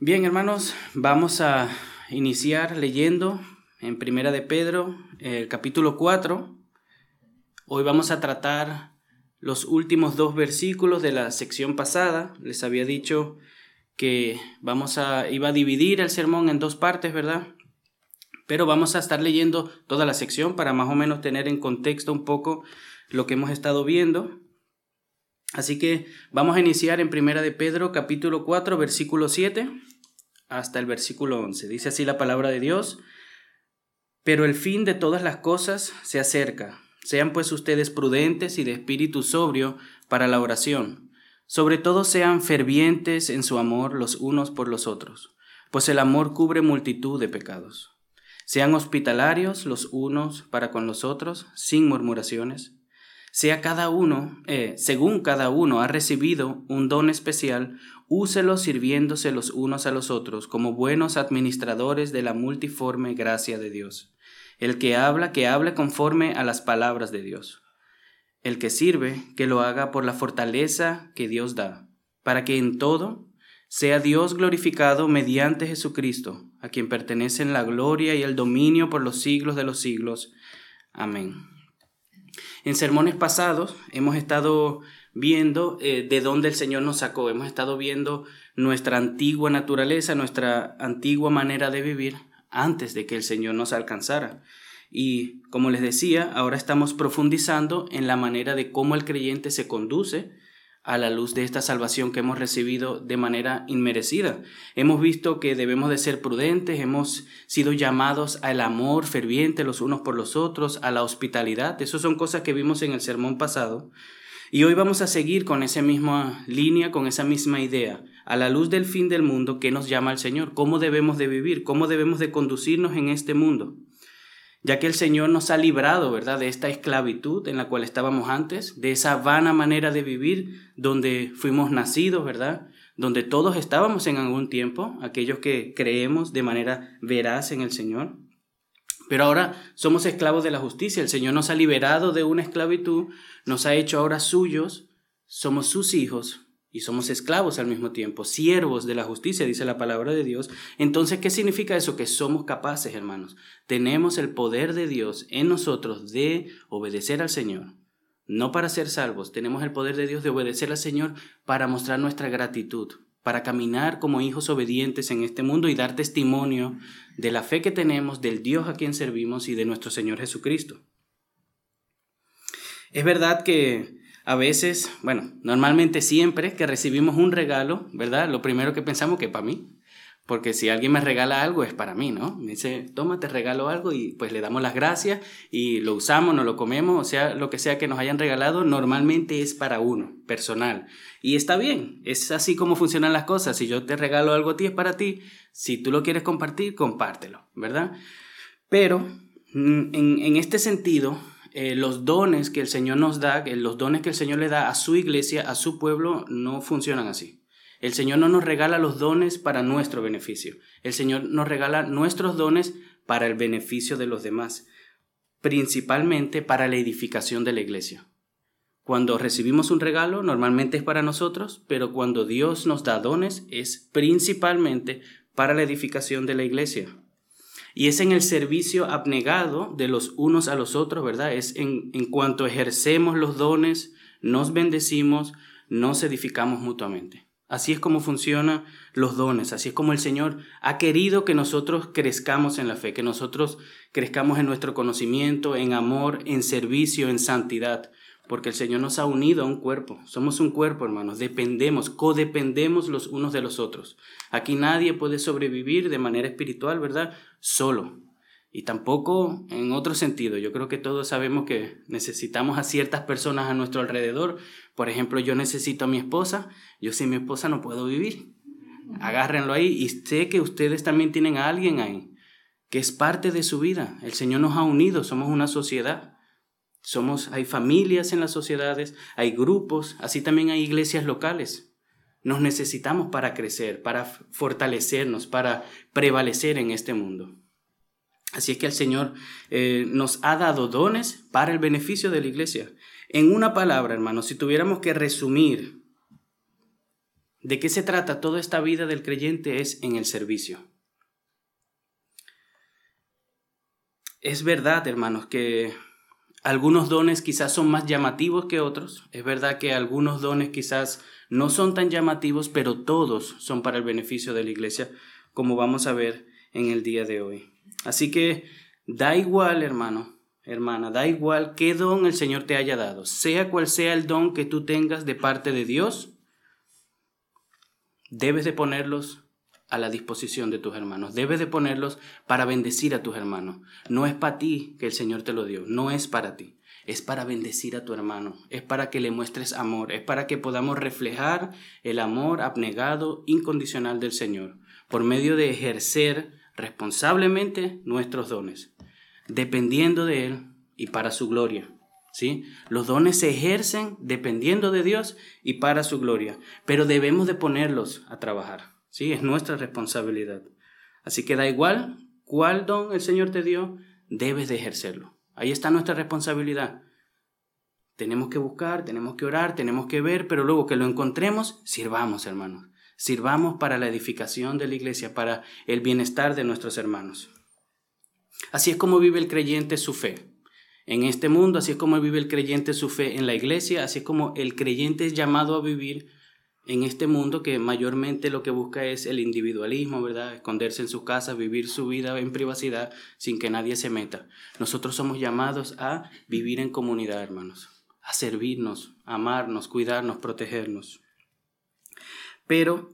Bien, hermanos, vamos a iniciar leyendo en Primera de Pedro, el capítulo 4. Hoy vamos a tratar los últimos dos versículos de la sección pasada. Les había dicho que vamos a iba a dividir el sermón en dos partes, ¿verdad? Pero vamos a estar leyendo toda la sección para más o menos tener en contexto un poco lo que hemos estado viendo. Así que vamos a iniciar en Primera de Pedro capítulo 4 versículo 7 hasta el versículo 11. Dice así la palabra de Dios, pero el fin de todas las cosas se acerca. Sean pues ustedes prudentes y de espíritu sobrio para la oración. Sobre todo sean fervientes en su amor los unos por los otros, pues el amor cubre multitud de pecados. Sean hospitalarios los unos para con los otros, sin murmuraciones sea cada uno, eh, según cada uno ha recibido un don especial, úselo sirviéndose los unos a los otros como buenos administradores de la multiforme gracia de Dios. El que habla, que hable conforme a las palabras de Dios. El que sirve, que lo haga por la fortaleza que Dios da, para que en todo sea Dios glorificado mediante Jesucristo, a quien pertenecen la gloria y el dominio por los siglos de los siglos. Amén. En sermones pasados hemos estado viendo eh, de dónde el Señor nos sacó, hemos estado viendo nuestra antigua naturaleza, nuestra antigua manera de vivir antes de que el Señor nos alcanzara. Y como les decía, ahora estamos profundizando en la manera de cómo el creyente se conduce a la luz de esta salvación que hemos recibido de manera inmerecida. Hemos visto que debemos de ser prudentes, hemos sido llamados al amor ferviente los unos por los otros, a la hospitalidad. Esas son cosas que vimos en el sermón pasado. Y hoy vamos a seguir con esa misma línea, con esa misma idea, a la luz del fin del mundo que nos llama el Señor, cómo debemos de vivir, cómo debemos de conducirnos en este mundo ya que el Señor nos ha librado, ¿verdad?, de esta esclavitud en la cual estábamos antes, de esa vana manera de vivir donde fuimos nacidos, ¿verdad?, donde todos estábamos en algún tiempo, aquellos que creemos de manera veraz en el Señor. Pero ahora somos esclavos de la justicia, el Señor nos ha liberado de una esclavitud, nos ha hecho ahora suyos, somos sus hijos, y somos esclavos al mismo tiempo, siervos de la justicia, dice la palabra de Dios. Entonces, ¿qué significa eso? Que somos capaces, hermanos. Tenemos el poder de Dios en nosotros de obedecer al Señor. No para ser salvos, tenemos el poder de Dios de obedecer al Señor para mostrar nuestra gratitud, para caminar como hijos obedientes en este mundo y dar testimonio de la fe que tenemos, del Dios a quien servimos y de nuestro Señor Jesucristo. Es verdad que a veces, bueno, normalmente siempre que recibimos un regalo, ¿verdad? Lo primero que pensamos que para mí. Porque si alguien me regala algo es para mí, ¿no? Me dice, toma, te regalo algo y pues le damos las gracias y lo usamos, no lo comemos, o sea, lo que sea que nos hayan regalado, normalmente es para uno, personal. Y está bien, es así como funcionan las cosas. Si yo te regalo algo a ti, es para ti. Si tú lo quieres compartir, compártelo, ¿verdad? Pero mm, en, este sentido, eh, los dones que el Señor nos da, los dones que el Señor le da a su iglesia, a su pueblo, no funcionan así. El Señor no nos regala los dones para nuestro beneficio. El Señor nos regala nuestros dones para el beneficio de los demás, principalmente para la edificación de la iglesia. Cuando recibimos un regalo, normalmente es para nosotros, pero cuando Dios nos da dones, es principalmente para la edificación de la iglesia. Y es en el servicio abnegado de los unos a los otros, ¿verdad? Es en, en cuanto ejercemos los dones, nos bendecimos, nos edificamos mutuamente. Así es como funcionan los dones, así es como el Señor ha querido que nosotros crezcamos en la fe, que nosotros crezcamos en nuestro conocimiento, en amor, en servicio, en santidad porque el Señor nos ha unido a un cuerpo. Somos un cuerpo, hermanos. Dependemos, codependemos los unos de los otros. Aquí nadie puede sobrevivir de manera espiritual, ¿verdad? Solo. Y tampoco en otro sentido. Yo creo que todos sabemos que necesitamos a ciertas personas a nuestro alrededor. Por ejemplo, yo necesito a mi esposa. Yo sin mi esposa no puedo vivir. Agárrenlo ahí y sé que ustedes también tienen a alguien ahí, que es parte de su vida. El Señor nos ha unido, somos una sociedad. Somos, hay familias en las sociedades, hay grupos, así también hay iglesias locales. Nos necesitamos para crecer, para fortalecernos, para prevalecer en este mundo. Así es que el Señor eh, nos ha dado dones para el beneficio de la iglesia. En una palabra, hermanos, si tuviéramos que resumir ¿De qué se trata toda esta vida del creyente? Es en el servicio. Es verdad, hermanos, que algunos dones quizás son más llamativos que otros. Es verdad que algunos dones quizás no son tan llamativos, pero todos son para el beneficio de la iglesia, como vamos a ver en el día de hoy. Así que da igual, hermano, hermana, da igual qué don el Señor te haya dado, sea cual sea el don que tú tengas de parte de Dios, debes de ponerlos a la disposición de tus hermanos. Debes de ponerlos para bendecir a tus hermanos. No es para ti que el Señor te lo dio, no es para ti. Es para bendecir a tu hermano, es para que le muestres amor, es para que podamos reflejar el amor abnegado, incondicional del Señor, por medio de ejercer responsablemente nuestros dones, dependiendo de Él y para su gloria. ¿Sí? Los dones se ejercen dependiendo de Dios y para su gloria, pero debemos de ponerlos a trabajar. ¿sí? Es nuestra responsabilidad. Así que da igual cuál don el Señor te dio, debes de ejercerlo. Ahí está nuestra responsabilidad. Tenemos que buscar, tenemos que orar, tenemos que ver, pero luego que lo encontremos, sirvamos, hermanos. Sirvamos para la edificación de la iglesia, para el bienestar de nuestros hermanos. Así es como vive el creyente su fe. En este mundo, así es como vive el creyente su fe en la iglesia, así es como el creyente es llamado a vivir en este mundo que mayormente lo que busca es el individualismo, ¿verdad? Esconderse en su casa, vivir su vida en privacidad sin que nadie se meta. Nosotros somos llamados a vivir en comunidad, hermanos, a servirnos, amarnos, cuidarnos, protegernos. Pero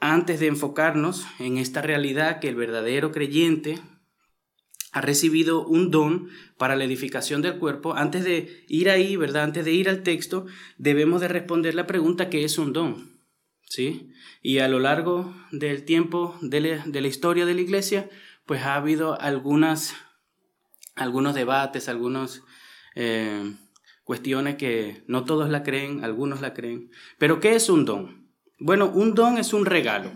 antes de enfocarnos en esta realidad que el verdadero creyente ha recibido un don para la edificación del cuerpo, antes de ir ahí, ¿verdad? Antes de ir al texto, debemos de responder la pregunta ¿qué es un don? ¿Sí? Y a lo largo del tiempo de la, historia de la iglesia, pues ha habido algunas, algunos debates, algunas eh, cuestiones que no todos la creen, algunos la creen. Pero ¿qué es un don? Bueno, un don es un regalo.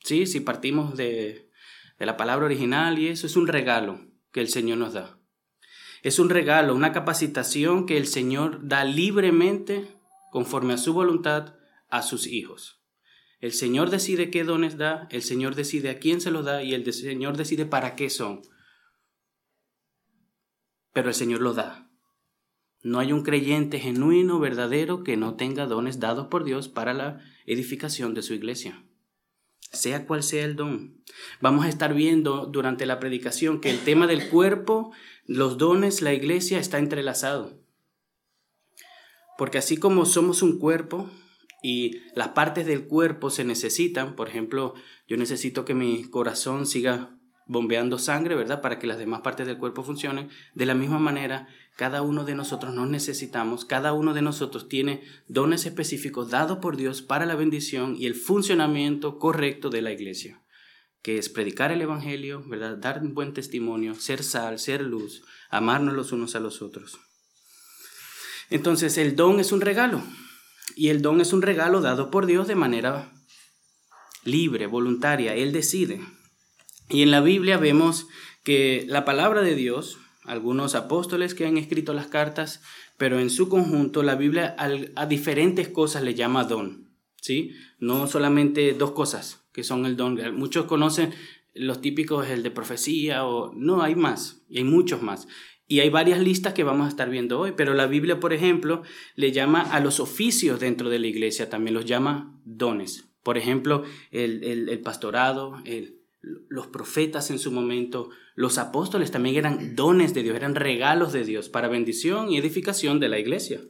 ¿Sí? Si partimos de, de la palabra original y eso es un regalo que el Señor nos da. Es un regalo, una capacitación que el Señor da libremente conforme a su voluntad a sus hijos. El Señor decide qué dones da, el Señor decide a quién se los da y el Señor decide para qué son. Pero el Señor lo da. No hay un creyente genuino, verdadero, que no tenga dones dados por Dios para la edificación de su iglesia sea cual sea el don. Vamos a estar viendo durante la predicación que el tema del cuerpo, los dones, la iglesia está entrelazado. Porque así como somos un cuerpo y las partes del cuerpo se necesitan, por ejemplo, yo necesito que mi corazón siga bombeando sangre, ¿verdad? Para que las demás partes del cuerpo funcionen. De la misma manera, cada uno de nosotros nos necesitamos, cada uno de nosotros tiene dones específicos dados por Dios para la bendición y el funcionamiento correcto de la iglesia, que es predicar el Evangelio. Dar un buen testimonio, ser sal, ser luz, amarnos los unos a los otros. Entonces, el don es un regalo. Y el don es un regalo dado por Dios de manera libre, voluntaria. Él decide. Y en la Biblia vemos que la palabra de Dios, algunos apóstoles que han escrito las cartas, pero en su conjunto la Biblia a, diferentes cosas le llama don, ¿sí? No solamente dos cosas que son el don. Muchos conocen los típicos, el de profecía o no, hay más, y hay muchos más. Y hay varias listas que vamos a estar viendo hoy, pero la Biblia, por ejemplo, le llama a los oficios dentro de la iglesia, también los llama dones. Por ejemplo, el, el, el pastorado, el, los profetas en su momento, los apóstoles también eran dones de Dios, eran regalos de Dios para bendición y edificación de la iglesia.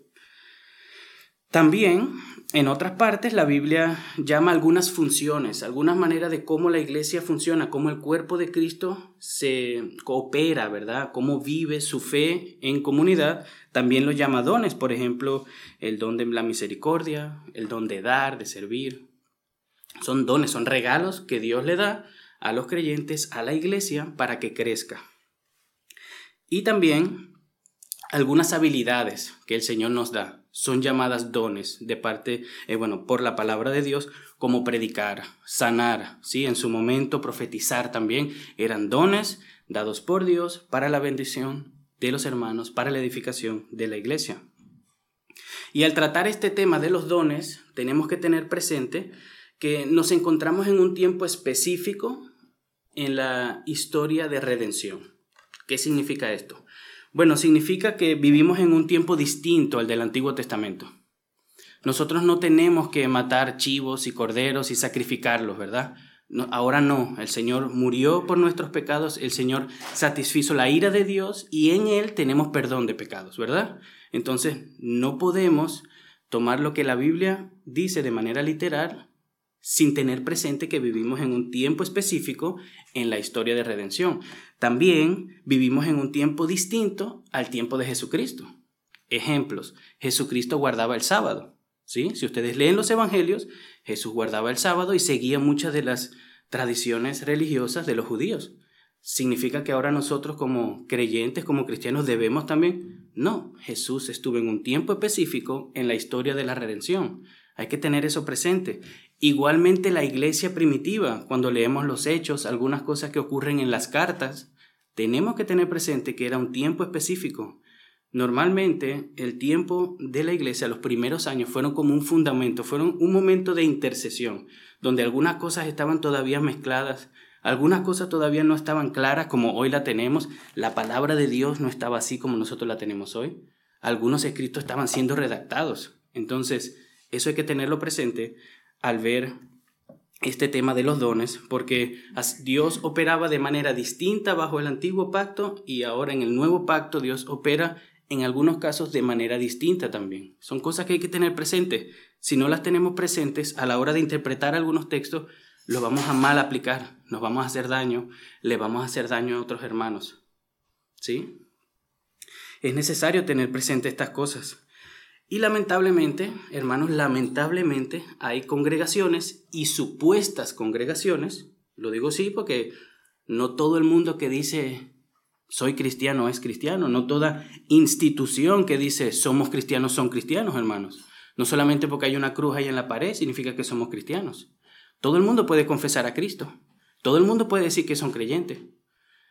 También, en otras partes, la Biblia llama algunas funciones, algunas maneras de cómo la iglesia funciona, cómo el cuerpo de Cristo se coopera, ¿verdad? Cómo vive su fe en comunidad. También lo llama dones, por ejemplo, el don de la misericordia, el don de dar, de servir. Son dones, son regalos que Dios le da a los creyentes, a la iglesia, para que crezca. Y también algunas habilidades que el Señor nos da son llamadas dones de parte, eh, bueno, por la palabra de Dios, como predicar, sanar, ¿sí? En su momento profetizar también eran dones dados por Dios para la bendición de los hermanos, para la edificación de la iglesia. Y al tratar este tema de los dones, tenemos que tener presente que nos encontramos en un tiempo específico en la historia de redención. ¿Qué significa esto? Bueno, significa que vivimos en un tiempo distinto al del Antiguo Testamento. Nosotros no tenemos que matar chivos y corderos y sacrificarlos, ¿verdad? ahora no, el Señor murió por nuestros pecados, el Señor satisfizo la ira de Dios y en Él tenemos perdón de pecados, ¿verdad? Entonces, no podemos tomar lo que la Biblia dice de manera literal sin tener presente que vivimos en un tiempo específico en la historia de redención. También vivimos en un tiempo distinto al tiempo de Jesucristo. Ejemplos, Jesucristo guardaba el sábado. ¿sí? Si ustedes leen los evangelios, Jesús guardaba el sábado y seguía muchas de las tradiciones religiosas de los judíos. ¿Significa que ahora nosotros como creyentes, como cristianos, debemos también? No, Jesús estuvo en un tiempo específico en la historia de la redención. Hay que tener eso presente. Igualmente la iglesia primitiva, cuando leemos los hechos, algunas cosas que ocurren en las cartas, tenemos que tener presente que era un tiempo específico. Normalmente el tiempo de la iglesia, los primeros años, fueron como un fundamento, fueron un momento de intercesión, donde algunas cosas estaban todavía mezcladas, algunas cosas todavía no estaban claras como hoy la tenemos, la palabra de Dios no estaba así como nosotros la tenemos hoy, algunos escritos estaban siendo redactados. Entonces, eso hay que tenerlo presente al ver este tema de los dones, porque Dios operaba de manera distinta bajo el antiguo pacto y ahora en el nuevo pacto Dios opera en algunos casos de manera distinta también. Son cosas que hay que tener presentes. Si no las tenemos presentes a la hora de interpretar algunos textos, los vamos a mal aplicar, nos vamos a hacer daño, le vamos a hacer daño a otros hermanos. ¿Sí? Es necesario tener presente estas cosas. Y lamentablemente, hermanos, lamentablemente hay congregaciones y supuestas congregaciones, lo digo sí porque no todo el mundo que dice soy cristiano es cristiano, no toda institución que dice somos cristianos son cristianos, hermanos. No solamente porque hay una cruz ahí en la pared significa que somos cristianos. Todo el mundo puede confesar a Cristo, todo el mundo puede decir que son creyentes.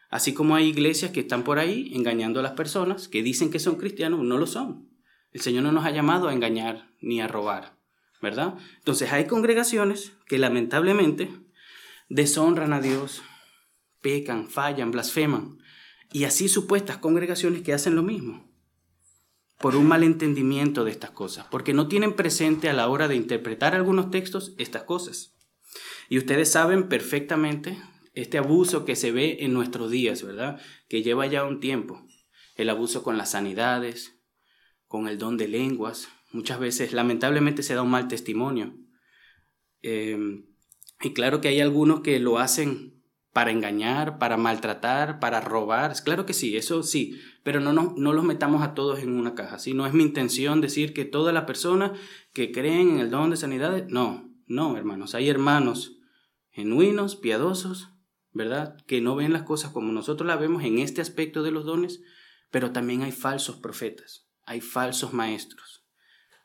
Así como hay iglesias que están por ahí engañando a las personas que dicen que son cristianos, no lo son. El Señor no nos ha llamado a engañar ni a robar, ¿verdad? Entonces hay congregaciones que lamentablemente deshonran a Dios, pecan, fallan, blasfeman. Y así supuestas congregaciones que hacen lo mismo por un malentendimiento de estas cosas, porque no tienen presente a la hora de interpretar algunos textos estas cosas. Y ustedes saben perfectamente este abuso que se ve en nuestros días, ¿verdad? Que lleva ya un tiempo. El abuso con las sanidades, con el don de lenguas. Muchas veces, lamentablemente, se da un mal testimonio. Em, y claro que hay algunos que lo hacen para engañar, para maltratar, para robar. Claro que sí, eso sí, pero no, no, no los metamos a todos en una caja. ¿sí? No es mi intención decir que todas las personas que creen en el don de sanidades, no, no, hermanos. Hay hermanos genuinos, piadosos, ¿verdad? Que no ven las cosas como nosotros las vemos en este aspecto de los dones, pero también hay falsos profetas hay falsos maestros,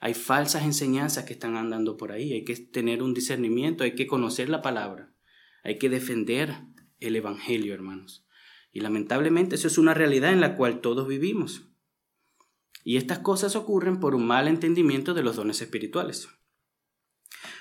hay falsas enseñanzas que están andando por ahí, hay que tener un discernimiento, hay que conocer la palabra, hay que defender el Evangelio, hermanos. Y lamentablemente eso es una realidad en la cual todos vivimos. Y estas cosas ocurren por un mal entendimiento de los dones espirituales.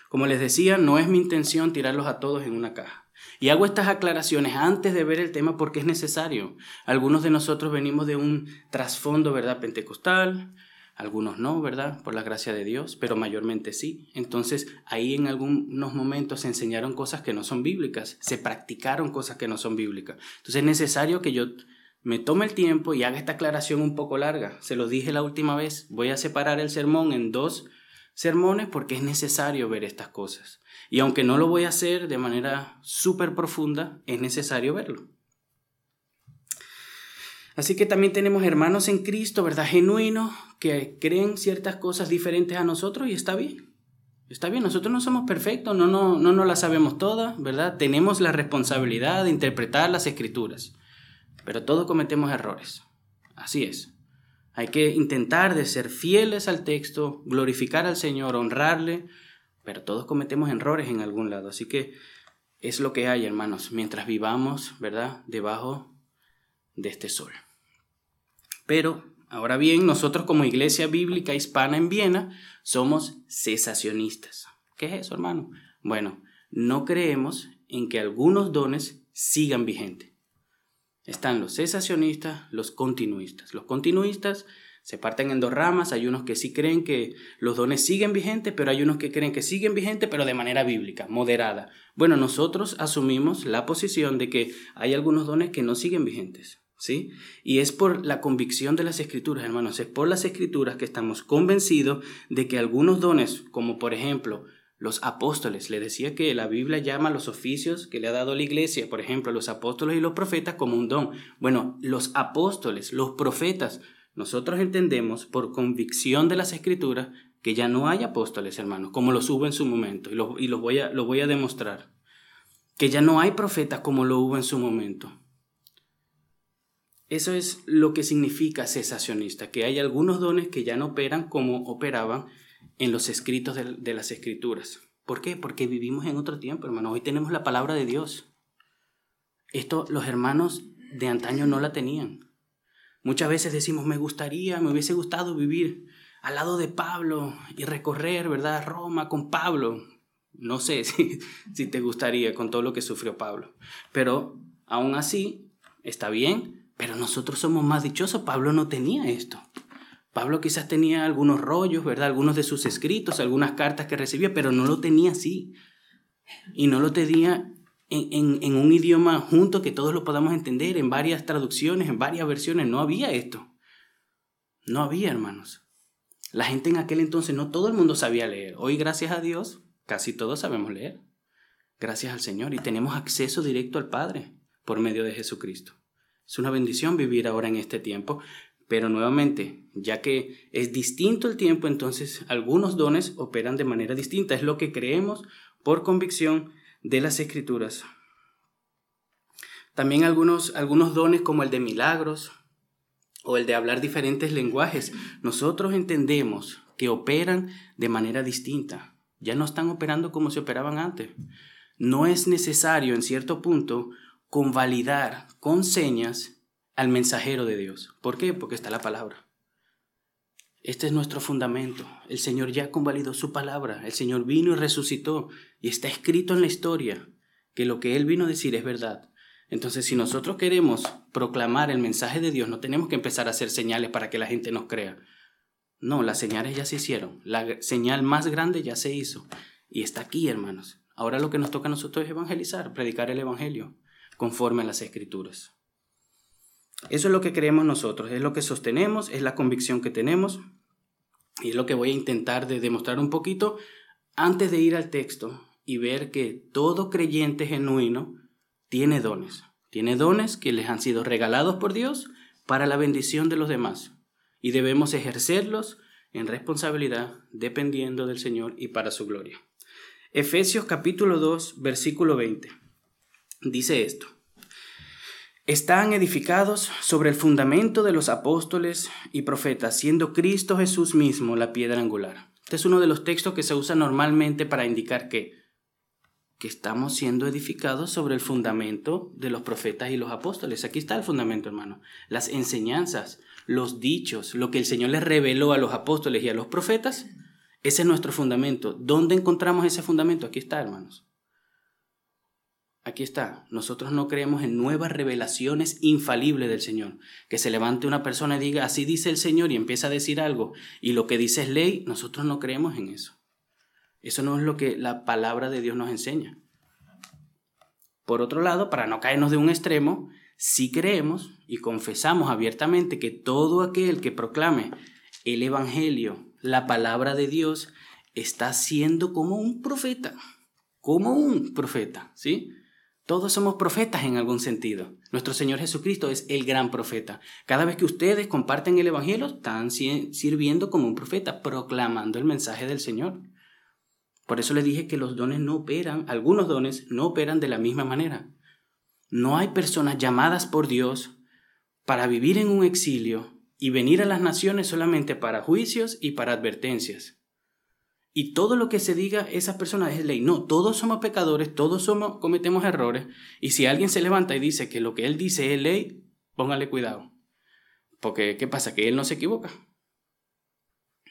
Como les decía, no es mi intención tirarlos a todos en una caja. Y hago estas aclaraciones antes de ver el tema porque es necesario. Algunos de nosotros venimos de un trasfondo, ¿verdad?, pentecostal, algunos no, ¿verdad?, por la gracia de Dios, pero mayormente sí. Entonces, ahí en algunos momentos se enseñaron cosas que no son bíblicas, se practicaron cosas que no son bíblicas. Entonces, es necesario que yo me tome el tiempo y haga esta aclaración un poco larga. Se lo dije la última vez, voy a separar el sermón en dos sermones porque es necesario ver estas cosas. Y aunque no lo voy a hacer de manera súper profunda, es necesario verlo. Así que también tenemos hermanos en Cristo, ¿verdad? Genuinos, que creen ciertas cosas diferentes a nosotros y está bien. Está bien, nosotros no somos perfectos, no, no, no, no las sabemos todas, ¿verdad? Tenemos la responsabilidad de interpretar las escrituras, pero todos cometemos errores. Así es. Hay que intentar de ser fieles al texto, glorificar al Señor, honrarle, pero todos cometemos errores en algún lado. Así que es lo que hay, hermanos, mientras vivamos, ¿verdad?, debajo de este sol. Pero Ahora bien, nosotros como Iglesia Bíblica Hispana en Viena somos cesacionistas. ¿Qué es eso, hermano? Bueno, no creemos en que algunos dones sigan vigentes. Están los cesacionistas, los continuistas. Los continuistas se parten en dos ramas. Hay unos que sí creen que los dones siguen vigentes, pero hay unos que creen que siguen vigentes, pero de manera bíblica, moderada. Bueno, nosotros asumimos la posición de que hay algunos dones que no siguen vigentes. ¿Sí? Y es por la convicción de las escrituras, hermanos, es por las escrituras que estamos convencidos de que algunos dones, como por ejemplo los apóstoles, le decía que la Biblia llama los oficios que le ha dado la iglesia, por ejemplo, los apóstoles y los profetas como un don. Bueno, los apóstoles, los profetas, nosotros entendemos por convicción de las escrituras que ya no hay apóstoles, hermanos, como los hubo en su momento, y los, voy, a, lo voy a demostrar. Que ya no hay profetas como lo hubo en su momento. Eso es lo que significa cesacionista, que hay algunos dones que ya no operan como operaban en los escritos de, las escrituras. ¿Por qué? Porque vivimos en otro tiempo, hermano. Hoy tenemos la palabra de Dios. Esto los hermanos de antaño no la tenían. Muchas veces decimos, me gustaría, me hubiese gustado vivir al lado de Pablo y recorrer, ¿verdad?, Roma con Pablo. No sé si, si te gustaría con todo lo que sufrió Pablo. Pero aún así, está bien, pero nosotros somos más dichosos. Pablo no tenía esto. Pablo quizás tenía algunos rollos, ¿verdad? Algunos de sus escritos, algunas cartas que recibía, pero no lo tenía así. Y no lo tenía en, un idioma junto que todos lo podamos entender, en varias traducciones, en varias versiones. No había esto. No había, hermanos. La gente en aquel entonces, no todo el mundo sabía leer. Hoy, gracias a Dios, casi todos sabemos leer. Gracias al Señor. Y tenemos acceso directo al Padre por medio de Jesucristo. Es una bendición vivir ahora en este tiempo, pero nuevamente, ya que es distinto el tiempo, entonces algunos dones operan de manera distinta. Es lo que creemos por convicción de las escrituras. También algunos, algunos dones como el de milagros o el de hablar diferentes lenguajes, nosotros entendemos que operan de manera distinta. Ya no están operando como se operaban antes. No es necesario en cierto punto convalidar con señas al mensajero de Dios. ¿Por qué? Porque está la palabra. Este es nuestro fundamento. El Señor ya convalidó su palabra. El Señor vino y resucitó. Y está escrito en la historia que lo que Él vino a decir es verdad. Entonces, si nosotros queremos proclamar el mensaje de Dios, no tenemos que empezar a hacer señales para que la gente nos crea. No, las señales ya se hicieron. La señal más grande ya se hizo. Y está aquí, hermanos. Ahora lo que nos toca a nosotros es evangelizar, predicar el Evangelio, conforme a las Escrituras. Eso es lo que creemos nosotros, es lo que sostenemos, es la convicción que tenemos y es lo que voy a intentar de demostrar un poquito antes de ir al texto y ver que todo creyente genuino tiene dones. Tiene dones que les han sido regalados por Dios para la bendición de los demás y debemos ejercerlos en responsabilidad dependiendo del Señor y para su gloria. Efesios capítulo 2 versículo 20 dice esto están edificados sobre el fundamento de los apóstoles y profetas, siendo Cristo Jesús mismo la piedra angular. Este es uno de los textos que se usa normalmente para indicar que, que estamos siendo edificados sobre el fundamento de los profetas y los apóstoles. Aquí está el fundamento, hermano. Las enseñanzas, los dichos, lo que el Señor les reveló a los apóstoles y a los profetas, ese es nuestro fundamento. ¿Dónde encontramos ese fundamento? Aquí está, hermanos. Aquí está, nosotros no creemos en nuevas revelaciones infalibles del Señor. Que se levante una persona y diga, así dice el Señor y empieza a decir algo y lo que dice es ley, nosotros no creemos en eso. Eso no es lo que la palabra de Dios nos enseña. Por otro lado, para no caernos de un extremo, sí creemos y confesamos abiertamente que todo aquel que proclame el Evangelio, la palabra de Dios, está siendo como un profeta, como un profeta, ¿sí? Todos somos profetas en algún sentido. Nuestro Señor Jesucristo es el gran profeta. Cada vez que ustedes comparten el Evangelio, están sirviendo como un profeta, proclamando el mensaje del Señor. Por eso les dije que los dones no operan, algunos dones no operan de la misma manera. No hay personas llamadas por Dios para vivir en un exilio y venir a las naciones solamente para juicios y para advertencias. Y todo lo que se diga esa persona es ley. No, todos somos pecadores, todos somos, cometemos errores. Y si alguien se levanta y dice que lo que él dice es ley, póngale cuidado. Porque, ¿qué pasa? Que Él no se equivoca.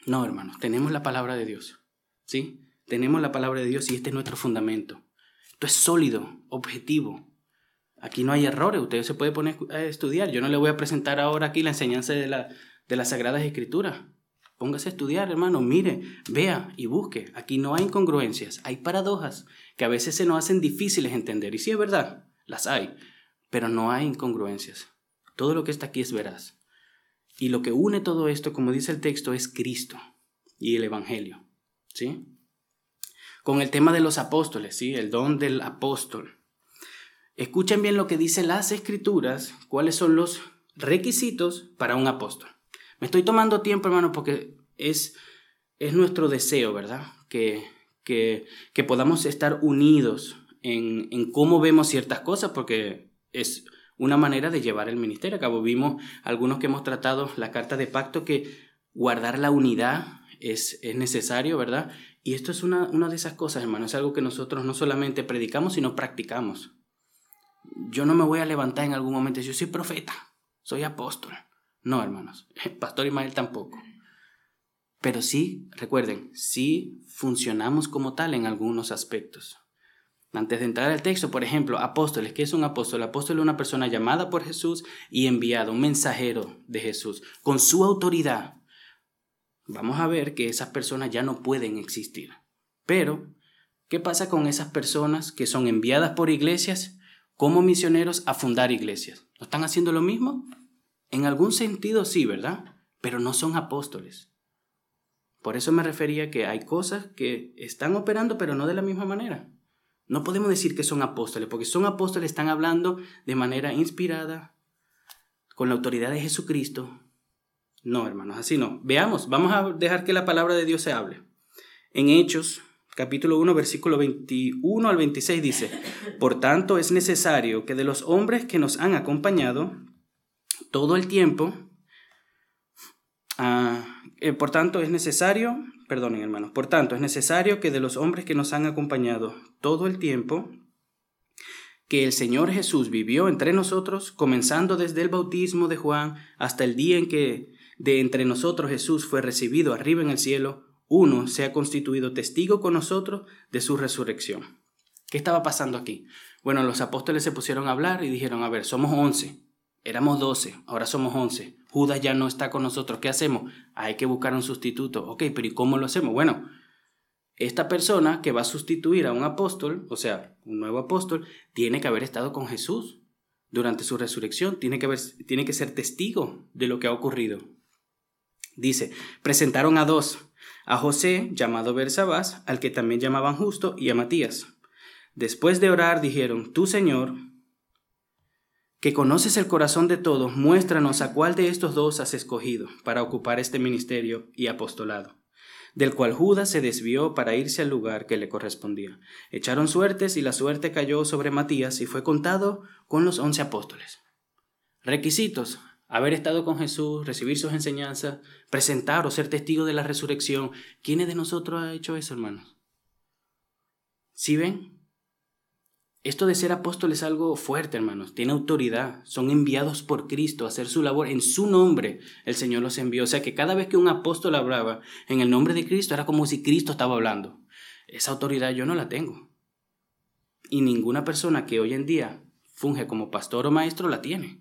No, hermanos, tenemos la palabra de Dios. ¿Sí? Tenemos la palabra de Dios y este es nuestro fundamento. Esto es sólido, objetivo. Aquí no hay errores, usted se puede poner a estudiar. Yo no le voy a presentar ahora aquí la enseñanza de, la, de las Sagradas Escrituras. Póngase a estudiar, hermano, mire, vea y busque. Aquí no hay incongruencias, hay paradojas que a veces se nos hacen difíciles entender. Y sí es verdad, las hay, pero no hay incongruencias. Todo lo que está aquí es veraz. Y lo que une todo esto, como dice el texto, es Cristo y el Evangelio. ¿Sí? Con el tema de los apóstoles, ¿sí? El don del apóstol. Escuchen bien lo que dice las escrituras, cuáles son los requisitos para un apóstol. Me estoy tomando tiempo, hermano, porque es, es nuestro deseo, ¿verdad? Que, que, que podamos estar unidos en, en, cómo vemos ciertas cosas, porque es una manera de llevar el ministerio a cabo. Vimos algunos que hemos tratado la carta de pacto que guardar la unidad es, es necesario, ¿verdad? Y esto es una, una de esas cosas, hermano, es algo que nosotros no solamente predicamos, sino practicamos. Yo no me voy a levantar en algún momento y decir, yo soy profeta, soy apóstol. No, hermanos. Pastor Ismael tampoco. Pero sí, recuerden, sí funcionamos como tal en algunos aspectos. Antes de entrar al texto, por ejemplo, apóstoles. ¿Qué es un apóstol? Apóstol es una persona llamada por Jesús y enviada, un mensajero de Jesús, con su autoridad. Vamos a ver que esas personas ya no pueden existir. Pero, ¿qué pasa con esas personas que son enviadas por iglesias como misioneros a fundar iglesias? ¿No están haciendo lo mismo? En algún sentido sí, ¿verdad? Pero no son apóstoles. Por eso me refería que hay cosas que están operando, pero no de la misma manera. No podemos decir que son apóstoles, porque son apóstoles, están hablando de manera inspirada, con la autoridad de Jesucristo. No, hermanos, así no. Veamos, vamos a dejar que la palabra de Dios se hable. En Hechos, capítulo 1, versículo 21 al 26 dice, Por tanto es necesario que de los hombres que nos han acompañado, todo el tiempo. Ah, eh, por tanto, es necesario, perdonen hermanos, por tanto, es necesario que de los hombres que nos han acompañado todo el tiempo, que el Señor Jesús vivió entre nosotros, comenzando desde el bautismo de Juan hasta el día en que de entre nosotros Jesús fue recibido arriba en el cielo, uno se ha constituido testigo con nosotros de su resurrección. ¿Qué estaba pasando aquí? Bueno, los apóstoles se pusieron a hablar y dijeron, a ver, somos once, Éramos 12, ahora somos 11. Judas ya no está con nosotros. ¿Qué hacemos? Hay que buscar un sustituto. Ok, pero ¿y cómo lo hacemos? Bueno, esta persona que va a sustituir a un apóstol, o sea, un nuevo apóstol, tiene que haber estado con Jesús durante su resurrección. Tiene que, haber, tiene que ser testigo de lo que ha ocurrido. Dice, presentaron a dos, a José, llamado Bersabás, al que también llamaban justo, y a Matías. Después de orar, dijeron, Tú, Señor, que conoces el corazón de todos, muéstranos a cuál de estos dos has escogido para ocupar este ministerio y apostolado, del cual Judas se desvió para irse al lugar que le correspondía. Echaron suertes y la suerte cayó sobre Matías y fue contado con los once apóstoles. Requisitos. Haber estado con Jesús, recibir sus enseñanzas, presentar o ser testigo de la resurrección. ¿Quiénes de nosotros ha hecho eso, hermanos? ¿Sí ven? Esto de ser apóstol es algo fuerte, hermanos. Tiene autoridad. Son enviados por Cristo a hacer su labor. En su nombre el Señor los envió. O sea que cada vez que un apóstol hablaba en el nombre de Cristo era como si Cristo estaba hablando. Esa autoridad yo no la tengo. Y ninguna persona que hoy en día funge como pastor o maestro la tiene.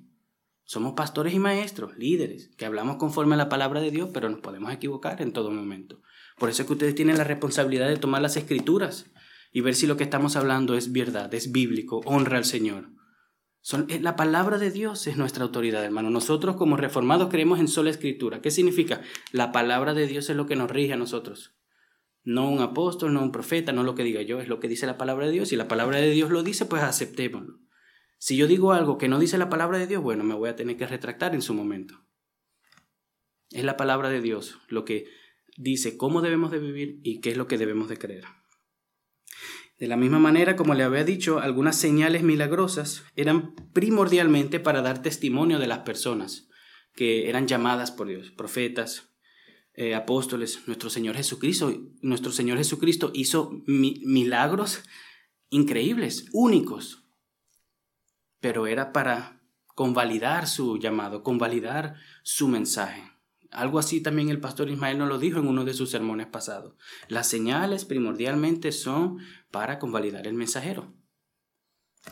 Somos pastores y maestros, líderes, que hablamos conforme a la palabra de Dios, pero nos podemos equivocar en todo momento. Por eso es que ustedes tienen la responsabilidad de tomar las escrituras y ver si lo que estamos hablando es verdad, es bíblico, honra al Señor. Son, eh, la palabra de Dios es nuestra autoridad, hermano. Nosotros como reformados creemos en sola escritura. ¿Qué significa? La palabra de Dios es lo que nos rige a nosotros. No un apóstol, no un profeta, no lo que diga yo, es lo que dice la palabra de Dios. Si la palabra de Dios lo dice, pues aceptémoslo. Si yo digo algo que no dice la palabra de Dios, bueno, me voy a tener que retractar en su momento. Es la palabra de Dios lo que dice cómo debemos de vivir y qué es lo que debemos de creer. De la misma manera, como le había dicho, algunas señales milagrosas eran primordialmente para dar testimonio de las personas que eran llamadas por Dios, profetas, eh, apóstoles. Nuestro Señor Jesucristo, nuestro Señor Jesucristo hizo milagros increíbles, únicos, pero era para convalidar su llamado, convalidar su mensaje. Algo así también el pastor Ismael nos lo dijo en uno de sus sermones pasados. Las señales primordialmente son para convalidar el mensajero.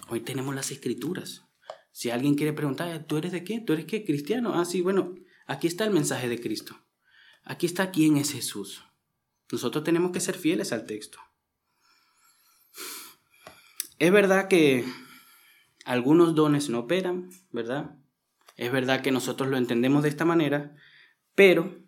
Hoy tenemos las escrituras. Si alguien quiere preguntar, ¿tú eres de qué? ¿Tú eres qué? ¿Cristiano? Ah, sí, bueno, aquí está el mensaje de Cristo. Aquí está quién es Jesús. Nosotros tenemos que ser fieles al texto. Es verdad que algunos dones no operan, ¿verdad? Es verdad que nosotros lo entendemos de esta manera, pero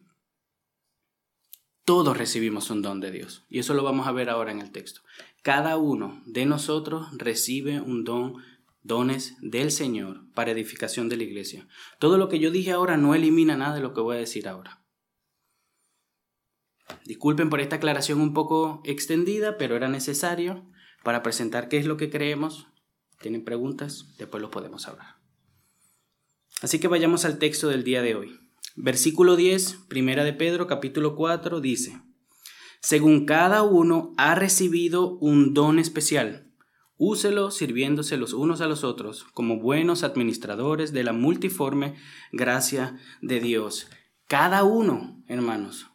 todos recibimos un don de Dios. Y eso lo vamos a ver ahora en el texto. Cada uno de nosotros recibe un don, dones del Señor para edificación de la iglesia. Todo lo que yo dije ahora no elimina nada de lo que voy a decir ahora. Disculpen por esta aclaración un poco extendida, pero era necesario para presentar qué es lo que creemos. ¿Tienen preguntas? Después lo podemos hablar. Así que vayamos al texto del día de hoy. Versículo 10, primera de Pedro, capítulo 4, dice, según cada uno ha recibido un don especial, úselo sirviéndose los unos a los otros como buenos administradores de la multiforme gracia de Dios. Cada uno, hermanos.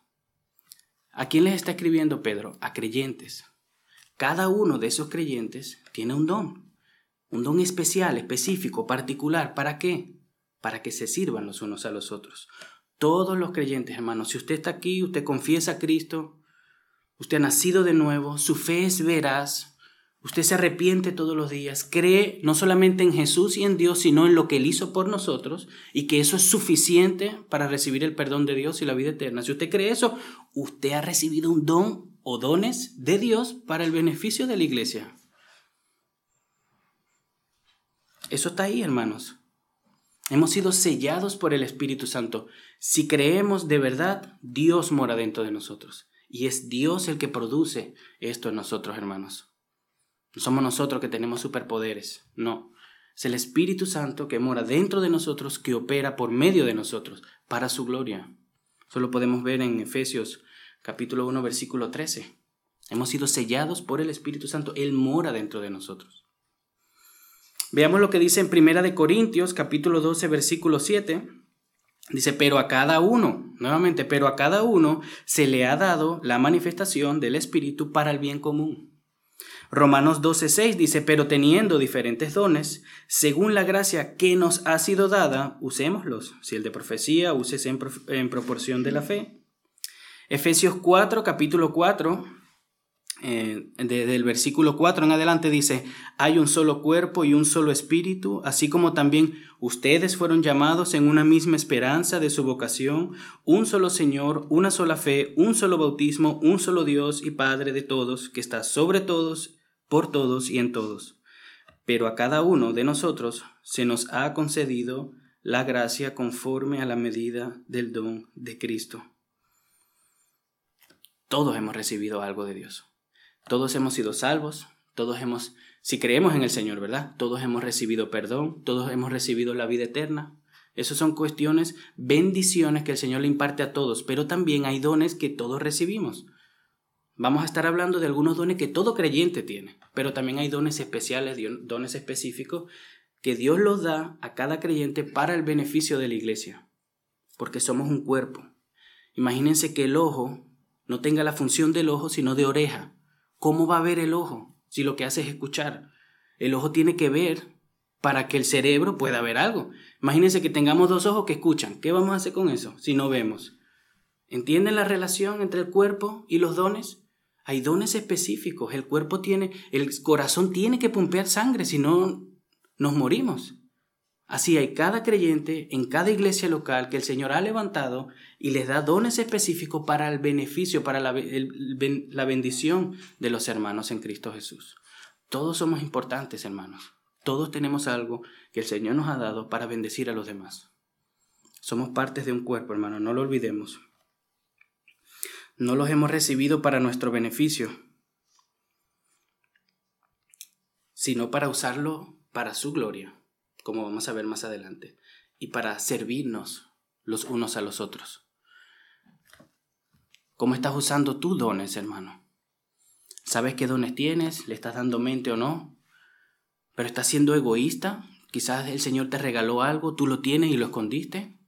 ¿A quién les está escribiendo Pedro? A creyentes. Cada uno de esos creyentes tiene un don, un don especial, específico, particular. ¿Para qué? Para que se sirvan los unos a los otros. Todos los creyentes, hermanos, si usted está aquí, usted confiesa a Cristo, usted ha nacido de nuevo, su fe es veraz, usted se arrepiente todos los días, cree no solamente en Jesús y en Dios, sino en lo que Él hizo por nosotros y que eso es suficiente para recibir el perdón de Dios y la vida eterna. Si usted cree eso, usted ha recibido un don o dones de Dios para el beneficio de la iglesia. Eso está ahí, hermanos. Hemos sido sellados por el Espíritu Santo. Si creemos de verdad, Dios mora dentro de nosotros. Y es Dios el que produce esto en nosotros, hermanos. No somos nosotros que tenemos superpoderes, no. Es el Espíritu Santo que mora dentro de nosotros, que opera por medio de nosotros, para su gloria. Eso lo podemos ver en Efesios capítulo 1, versículo 13. Hemos sido sellados por el Espíritu Santo. Él mora dentro de nosotros. Veamos lo que dice en Primera de Corintios, capítulo 12, versículo 7. Dice, pero a cada uno, nuevamente, pero a cada uno se le ha dado la manifestación del Espíritu para el bien común. Romanos 12:6 dice, pero teniendo diferentes dones, según la gracia que nos ha sido dada, usémoslos. Si el de profecía, úsese en, en proporción de la fe. Efesios 4, capítulo 4, eh, desde el versículo 4 en adelante dice, hay un solo cuerpo y un solo espíritu, así como también ustedes fueron llamados en una misma esperanza de su vocación, un solo Señor, una sola fe, un solo bautismo, un solo Dios y Padre de todos, que está sobre todos, por todos y en todos. Pero a cada uno de nosotros se nos ha concedido la gracia conforme a la medida del don de Cristo. Todos hemos recibido algo de Dios. Todos hemos sido salvos, todos hemos, si creemos en el Señor, ¿verdad? Todos hemos recibido perdón, todos hemos recibido la vida eterna. Esas son cuestiones, bendiciones que el Señor le imparte a todos, pero también hay dones que todos recibimos. Vamos a estar hablando de algunos dones que todo creyente tiene, pero también hay dones especiales, dones específicos que Dios los da a cada creyente para el beneficio de la iglesia, porque somos un cuerpo. Imagínense que el ojo no tenga la función del ojo, sino de oreja. ¿Cómo va a ver el ojo si lo que hace es escuchar? El ojo tiene que ver para que el cerebro pueda ver algo. Imagínense que tengamos dos ojos que escuchan. ¿Qué vamos a hacer con eso si no vemos? ¿Entienden la relación entre el cuerpo y los dones? Hay dones específicos. El cuerpo tiene, el corazón tiene que pompear sangre, si no nos morimos. Así hay cada creyente en cada iglesia local que el Señor ha levantado y les da dones específicos para el beneficio, para la, la, bendición de los hermanos en Cristo Jesús. Todos somos importantes, hermanos. Todos tenemos algo que el Señor nos ha dado para bendecir a los demás. Somos partes de un cuerpo, hermano, no lo olvidemos. No los hemos recibido para nuestro beneficio, sino para usarlo para su gloria como vamos a ver más adelante, y para servirnos los unos a los otros. ¿Cómo estás usando tus dones, hermano? ¿Sabes qué dones tienes? ¿Le estás dando mente o no? ¿Pero estás siendo egoísta? Quizás el Señor te regaló algo, tú lo tienes y lo escondiste,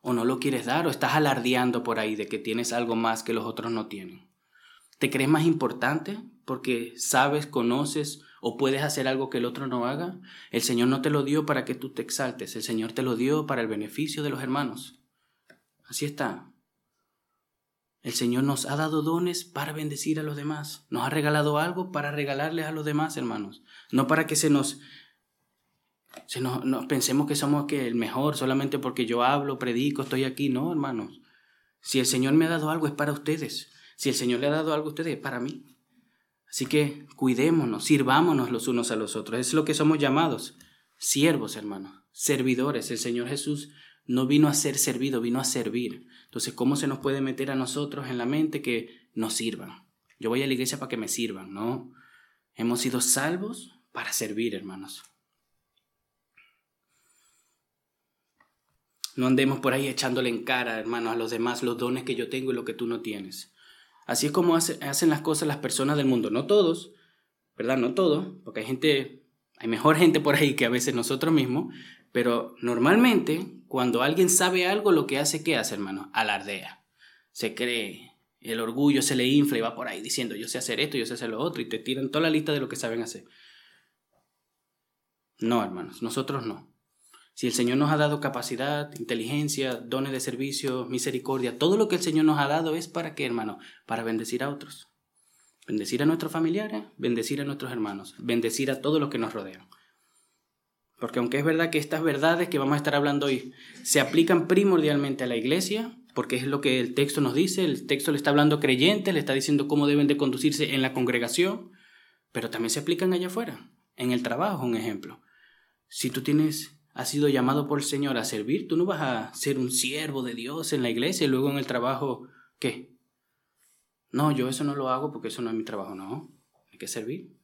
o no lo quieres dar, o estás alardeando por ahí de que tienes algo más que los otros no tienen. ¿Te crees más importante porque sabes, conoces o puedes hacer algo que el otro no haga? El Señor no te lo dio para que tú te exaltes, el Señor te lo dio para el beneficio de los hermanos. Así está. El Señor nos ha dado dones para bendecir a los demás. Nos ha regalado algo para regalarles a los demás, hermanos. No para que se nos, se nos, pensemos que somos que el mejor solamente porque yo hablo, predico, estoy aquí. No, hermanos. Si el Señor me ha dado algo es para ustedes. Si el Señor le ha dado algo a ustedes es para mí. Así que cuidémonos, sirvámonos los unos a los otros. Es lo que somos llamados. Siervos, hermanos. Servidores. El Señor Jesús no vino a ser servido, vino a servir. Entonces, ¿cómo se nos puede meter a nosotros en la mente que nos sirvan? Yo voy a la iglesia para que me sirvan, ¿no? Hemos sido salvos para servir, hermanos. No andemos por ahí echándole en cara, hermanos, a los demás los dones que yo tengo y lo que tú no tienes. Así es como hacen las cosas las personas del mundo. No todos, ¿verdad? No todos, porque hay gente, hay mejor gente por ahí que a veces nosotros mismos, pero normalmente, cuando alguien sabe algo, lo que hace, ¿qué hace, hermano? Alardea. Se cree. El orgullo se le infla y va por ahí diciendo, yo sé hacer esto, yo sé hacer lo otro, y te tiran toda la lista de lo que saben hacer. No, hermanos, nosotros no. Si el Señor nos ha dado capacidad, inteligencia, dones de servicio, misericordia, todo lo que el Señor nos ha dado es para qué, hermano? Para bendecir a otros. Bendecir a nuestros familiares, bendecir a nuestros hermanos, bendecir a todos los que nos rodean. Porque aunque es verdad que estas verdades que vamos a estar hablando hoy se aplican primordialmente a la iglesia, porque es lo que el texto nos dice, el texto le está hablando a creyentes, le está diciendo cómo deben de conducirse en la congregación, pero también se aplican allá afuera, en el trabajo, un ejemplo. Si tú tienes, has sido llamado por el Señor a servir, tú no vas a ser un siervo de Dios en la iglesia y luego en el trabajo, ¿qué? No, yo eso no lo hago porque eso no es mi trabajo, no, hay que servir.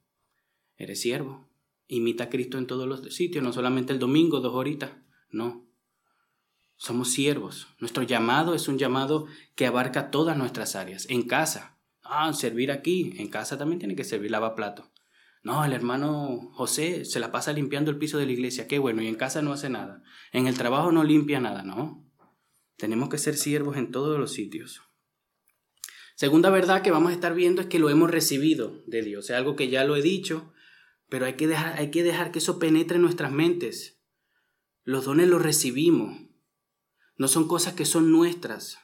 Eres siervo. Imita a Cristo en todos los sitios, no solamente el domingo, dos horitas. No. Somos siervos. Nuestro llamado es un llamado que abarca todas nuestras áreas. En casa. Ah, servir aquí. En casa también tiene que servir lavaplato. No, el hermano José se la pasa limpiando el piso de la iglesia. Qué bueno. Y en casa no hace nada. En el trabajo no limpia nada. No. Tenemos que ser siervos en todos los sitios. Segunda verdad que vamos a estar viendo es que lo hemos recibido de Dios. Es algo que ya lo he dicho, pero hay que, dejar, hay que dejar que eso penetre en nuestras mentes. Los dones los recibimos. No son cosas que son nuestras.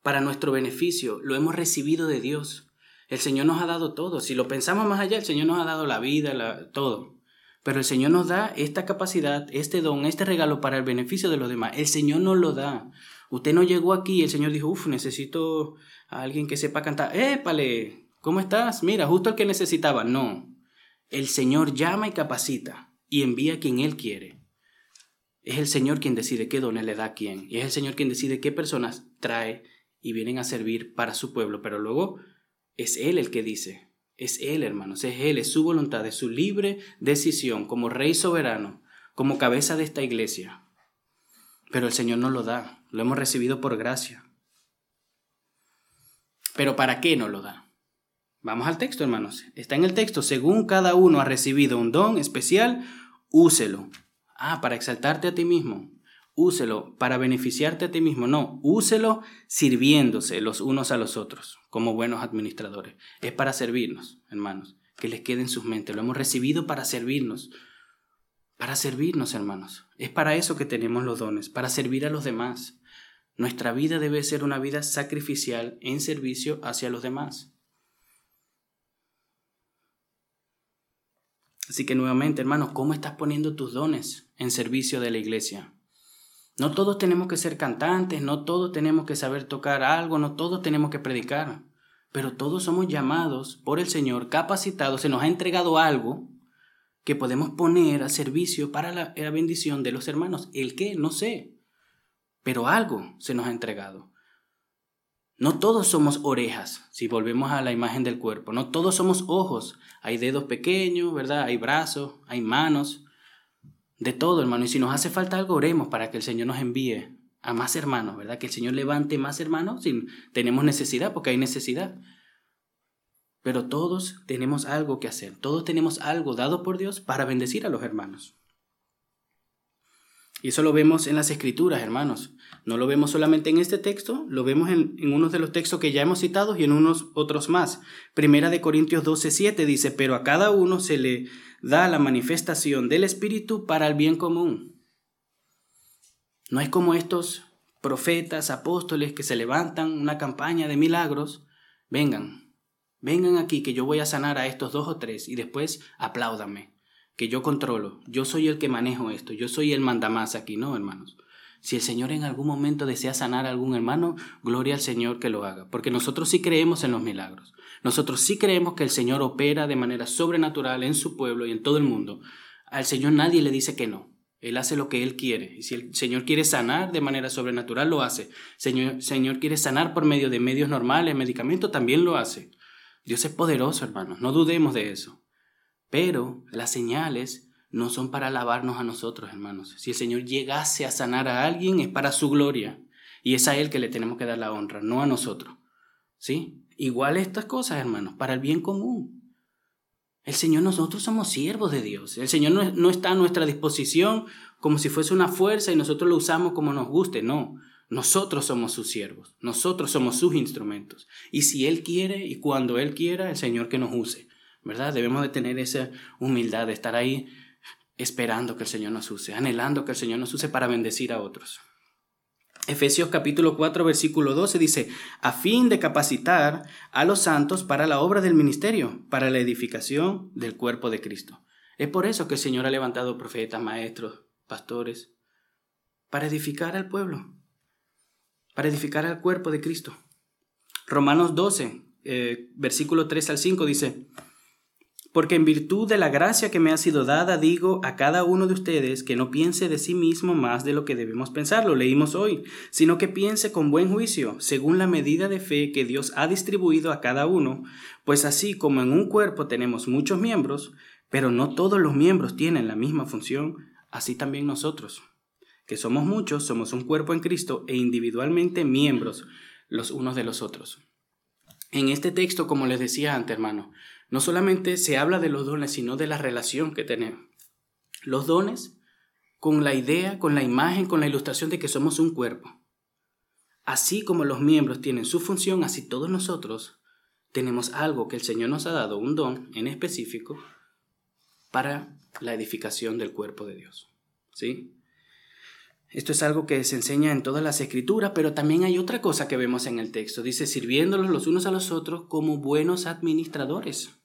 Para nuestro beneficio, lo hemos recibido de Dios. El Señor nos ha dado todo. Si lo pensamos más allá, el Señor nos ha dado la vida, todo. Pero el Señor nos da esta capacidad, este don, este regalo para el beneficio de los demás. El Señor nos lo da. Usted no llegó aquí el Señor dijo, uff, necesito a alguien que sepa cantar. ¡Épale! ¿Cómo estás? Mira, justo el que necesitaba. No. El Señor llama y capacita y envía a quien Él quiere. Es el Señor quien decide qué dones le da a quién. Y es el Señor quien decide qué personas trae y vienen a servir para su pueblo. Pero luego es Él el que dice. Es Él, hermanos. Es Él, es su voluntad, es su libre decisión como Rey soberano, como cabeza de esta iglesia. Pero el Señor no lo da. Lo hemos recibido por gracia. Pero ¿para qué no lo da? Vamos al texto, hermanos. Está en el texto, según cada uno ha recibido un don especial, úselo. Ah, para exaltarte a ti mismo. Úselo para beneficiarte a ti mismo. No, úselo sirviéndose los unos a los otros, como buenos administradores. Es para servirnos, hermanos. Que les quede en sus mentes. Lo hemos recibido para servirnos. Para servirnos, hermanos. Es para eso que tenemos los dones, para servir a los demás. Nuestra vida debe ser una vida sacrificial en servicio hacia los demás. Así que nuevamente, hermanos, ¿cómo estás poniendo tus dones en servicio de la iglesia? No todos tenemos que ser cantantes, no todos tenemos que saber tocar algo, no todos tenemos que predicar, pero todos somos llamados por el Señor, capacitados, se nos ha entregado algo que podemos poner a servicio para la, la bendición de los hermanos. ¿El qué? No sé, pero algo se nos ha entregado. No todos somos orejas, si volvemos a la imagen del cuerpo, no todos somos ojos. Hay dedos pequeños, ¿verdad? Hay brazos, hay manos, de todo, hermano. Y si nos hace falta algo, oremos para que el Señor nos envíe a más hermanos, ¿verdad? Que el Señor levante más hermanos si tenemos necesidad, porque hay necesidad. Pero todos tenemos algo que hacer, todos tenemos algo dado por Dios para bendecir a los hermanos. Y eso lo vemos en las escrituras, hermanos. No lo vemos solamente en este texto, lo vemos en, en unos de los textos que ya hemos citado y en unos otros más. Primera de Corintios 12, 7 dice, pero a cada uno se le da la manifestación del Espíritu para el bien común. No es como estos profetas, apóstoles que se levantan una campaña de milagros. Vengan, vengan aquí que yo voy a sanar a estos dos o tres y después apláudame que yo controlo, yo soy el que manejo esto, yo soy el mandamás aquí, no, hermanos. Si el Señor en algún momento desea sanar a algún hermano, gloria al Señor que lo haga, porque nosotros sí creemos en los milagros. Nosotros sí creemos que el Señor opera de manera sobrenatural en su pueblo y en todo el mundo. Al Señor nadie le dice que no. Él hace lo que Él quiere. Y si el Señor quiere sanar de manera sobrenatural, lo hace. Señor, Señor quiere sanar por medio de medios normales, medicamentos, también lo hace. Dios es poderoso, hermanos. No dudemos de eso. Pero las señales no son para alabarnos a nosotros, hermanos. Si el Señor llegase a sanar a alguien, es para su gloria. Y es a Él que le tenemos que dar la honra, no a nosotros. ¿Sí? Igual estas cosas, hermanos, para el bien común. El Señor, nosotros somos siervos de Dios. El Señor no, no está a nuestra disposición como si fuese una fuerza y nosotros lo usamos como nos guste. No, nosotros somos sus siervos. Nosotros somos sus instrumentos. Y si Él quiere y cuando Él quiera, el Señor que nos use. ¿verdad? Debemos de tener esa humildad de estar ahí esperando que el Señor nos use, anhelando que el Señor nos use para bendecir a otros. Efesios capítulo 4 versículo 12 dice, a fin de capacitar a los santos para la obra del ministerio, para la edificación del cuerpo de Cristo. Es por eso que el Señor ha levantado profetas, maestros, pastores, para edificar al pueblo, para edificar al cuerpo de Cristo. Romanos 12, eh, versículo 3 al 5 dice, porque en virtud de la gracia que me ha sido dada, digo a cada uno de ustedes que no piense de sí mismo más de lo que debemos pensar, lo leímos hoy, sino que piense con buen juicio, según la medida de fe que Dios ha distribuido a cada uno, pues así como en un cuerpo tenemos muchos miembros, pero no todos los miembros tienen la misma función, así también nosotros, que somos muchos, somos un cuerpo en Cristo e individualmente miembros los unos de los otros. En este texto, como les decía antes, hermano, no solamente se habla de los dones, sino de la relación que tenemos. Los dones con la idea, con la imagen, con la ilustración de que somos un cuerpo. Así como los miembros tienen su función, así todos nosotros tenemos algo que el Señor nos ha dado, un don en específico, para la edificación del cuerpo de Dios. ¿Sí? Esto es algo que se enseña en todas las escrituras, pero también hay otra cosa que vemos en el texto. Dice, sirviéndolos los unos a los otros como buenos administradores.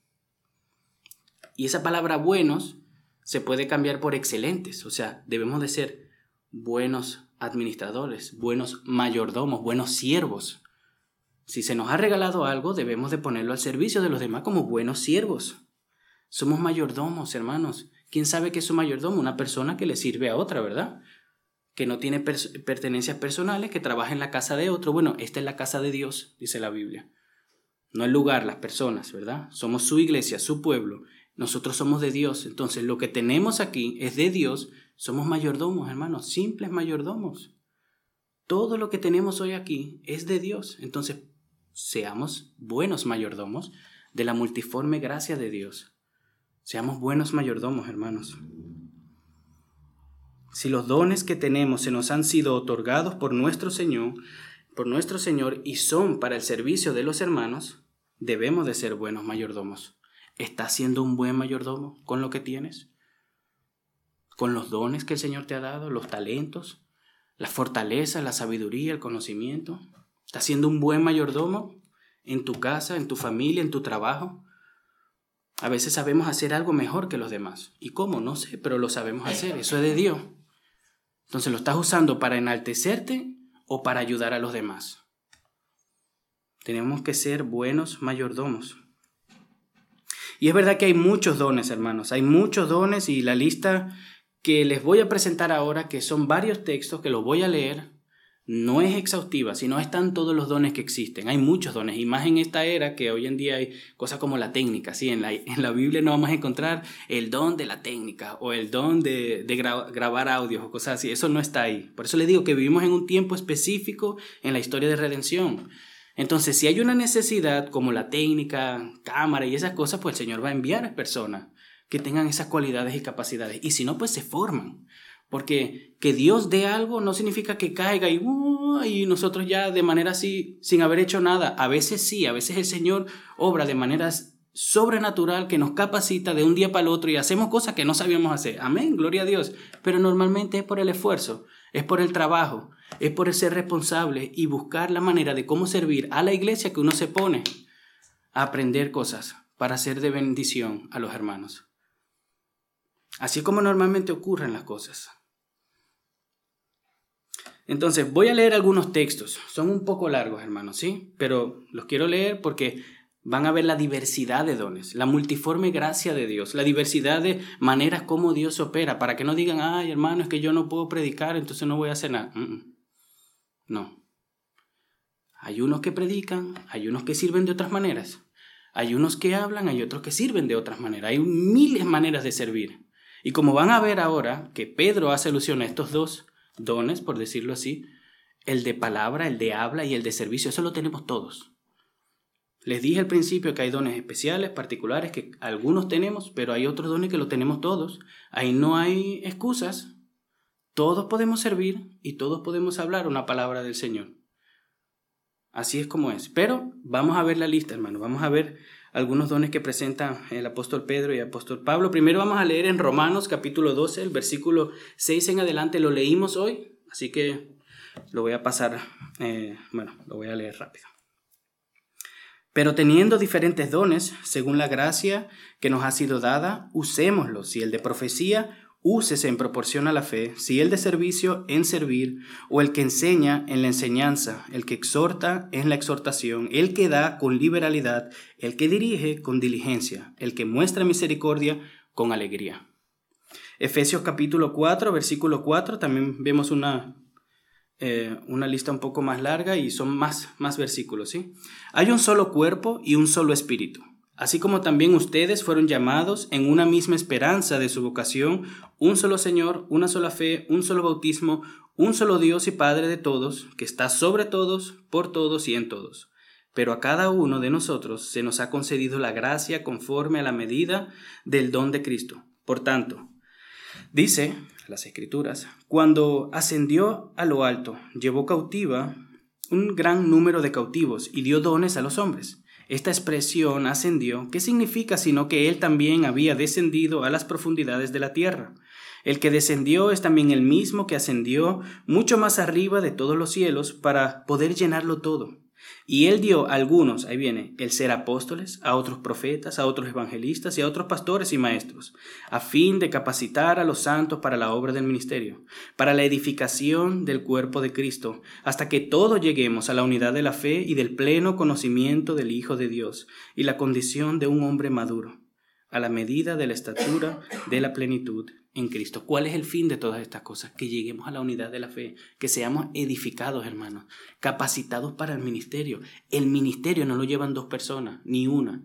Y esa palabra buenos se puede cambiar por excelentes. O sea, debemos de ser buenos administradores, buenos mayordomos, buenos siervos. Si se nos ha regalado algo, debemos de ponerlo al servicio de los demás como buenos siervos. Somos mayordomos, hermanos. ¿Quién sabe que es un mayordomo? Una persona que le sirve a otra, ¿verdad? que no tiene pertenencias personales, que trabaja en la casa de otro. Bueno, esta es la casa de Dios, dice la Biblia. No el lugar, las personas, ¿verdad? Somos su iglesia, su pueblo. Nosotros somos de Dios. Entonces, lo que tenemos aquí es de Dios. Somos mayordomos, hermanos, simples mayordomos. Todo lo que tenemos hoy aquí es de Dios. Entonces, seamos buenos mayordomos de la multiforme gracia de Dios. Seamos buenos mayordomos, hermanos. Si los dones que tenemos se nos han sido otorgados por nuestro Señor, por nuestro Señor y son para el servicio de los hermanos, debemos de ser buenos mayordomos. ¿Estás siendo un buen mayordomo con lo que tienes? ¿Con los dones que el Señor te ha dado, los talentos, la fortaleza, la sabiduría, el conocimiento? ¿Estás siendo un buen mayordomo en tu casa, en tu familia, en tu trabajo? A veces sabemos hacer algo mejor que los demás. ¿Y cómo? No sé, pero lo sabemos hacer. Eso es de Dios. Entonces, ¿lo estás usando para enaltecerte o para ayudar a los demás? Tenemos que ser buenos mayordomos. Y es verdad que hay muchos dones, hermanos. Hay muchos dones y la lista que les voy a presentar ahora, que son varios textos que los voy a leer, no es exhaustiva, sino están todos los dones que existen. Hay muchos dones, y más en esta era que hoy en día hay cosas como la técnica. ¿sí? En, la, en la Biblia no vamos a encontrar el don de la técnica o el don de, grabar audios o cosas así. Eso no está ahí. Por eso le digo que vivimos en un tiempo específico en la historia de redención. Entonces, si hay una necesidad como la técnica, cámara y esas cosas, pues el Señor va a enviar a personas que tengan esas cualidades y capacidades. Y si no, pues se forman. Porque que Dios dé algo no significa que caiga y, y nosotros ya de manera así, sin haber hecho nada. A veces sí, a veces el Señor obra de manera sobrenatural que nos capacita de un día para el otro y hacemos cosas que no sabíamos hacer. Amén, gloria a Dios. Pero normalmente es por el esfuerzo, es por el trabajo, es por ser responsable y buscar la manera de cómo servir a la iglesia que uno se pone a aprender cosas para ser de bendición a los hermanos. Así como normalmente ocurren las cosas. Entonces, voy a leer algunos textos. Son un poco largos, hermanos, ¿sí? Pero los quiero leer porque van a ver la diversidad de dones, la multiforme gracia de Dios, la diversidad de maneras como Dios opera, para que no digan, ay, hermano, es que yo no puedo predicar, entonces no voy a hacer nada. No. Hay unos que predican, hay unos que sirven de otras maneras, hay unos que hablan, hay otros que sirven de otras maneras, hay miles de maneras de servir. Y como van a ver ahora que Pedro hace alusión a estos dos dones, por decirlo así, el de palabra, el de habla y el de servicio, eso lo tenemos todos. Les dije al principio que hay dones especiales, particulares, que algunos tenemos, pero hay otros dones que lo tenemos todos. Ahí no hay excusas. Todos podemos servir y todos podemos hablar una palabra del Señor. Así es como es. Pero vamos a ver la lista, hermano. Vamos a ver algunos dones que presentan el apóstol Pedro y el apóstol Pablo. Primero vamos a leer en Romanos capítulo 12, el versículo 6 en adelante. Lo leímos hoy, así que lo voy a pasar, eh, bueno, lo voy a leer rápido. Pero teniendo diferentes dones, según la gracia que nos ha sido dada, usémoslos. Si el de profecía, úsese en proporción a la fe, si el de servicio, en servir, o el que enseña, en la enseñanza, el que exhorta, en la exhortación, el que da con liberalidad, el que dirige con diligencia, el que muestra misericordia con alegría. Efesios capítulo 4, versículo 4, también vemos una eh, una lista un poco más larga y son más, más versículos, ¿sí? Hay un solo cuerpo y un solo espíritu, así como también ustedes fueron llamados en una misma esperanza de su vocación, un solo Señor, una sola fe, un solo bautismo, un solo Dios y Padre de todos, que está sobre todos, por todos y en todos. Pero a cada uno de nosotros se nos ha concedido la gracia conforme a la medida del don de Cristo. Por tanto, dice las escrituras, cuando ascendió a lo alto, llevó cautiva un gran número de cautivos y dio dones a los hombres. Esta expresión ascendió, ¿qué significa sino que él también había descendido a las profundidades de la tierra? El que descendió es también el mismo que ascendió mucho más arriba de todos los cielos para poder llenarlo todo. Y él dio a algunos, ahí viene, el ser apóstoles, a otros profetas, a otros evangelistas y a otros pastores y maestros, a fin de capacitar a los santos para la obra del ministerio, para la edificación del cuerpo de Cristo, hasta que todos lleguemos a la unidad de la fe y del pleno conocimiento del Hijo de Dios y la condición de un hombre maduro, a la medida de la estatura de la plenitud en Cristo. ¿Cuál es el fin de todas estas cosas? Que lleguemos a la unidad de la fe, que seamos edificados, hermanos, capacitados para el ministerio. El ministerio no lo llevan dos personas, ni una.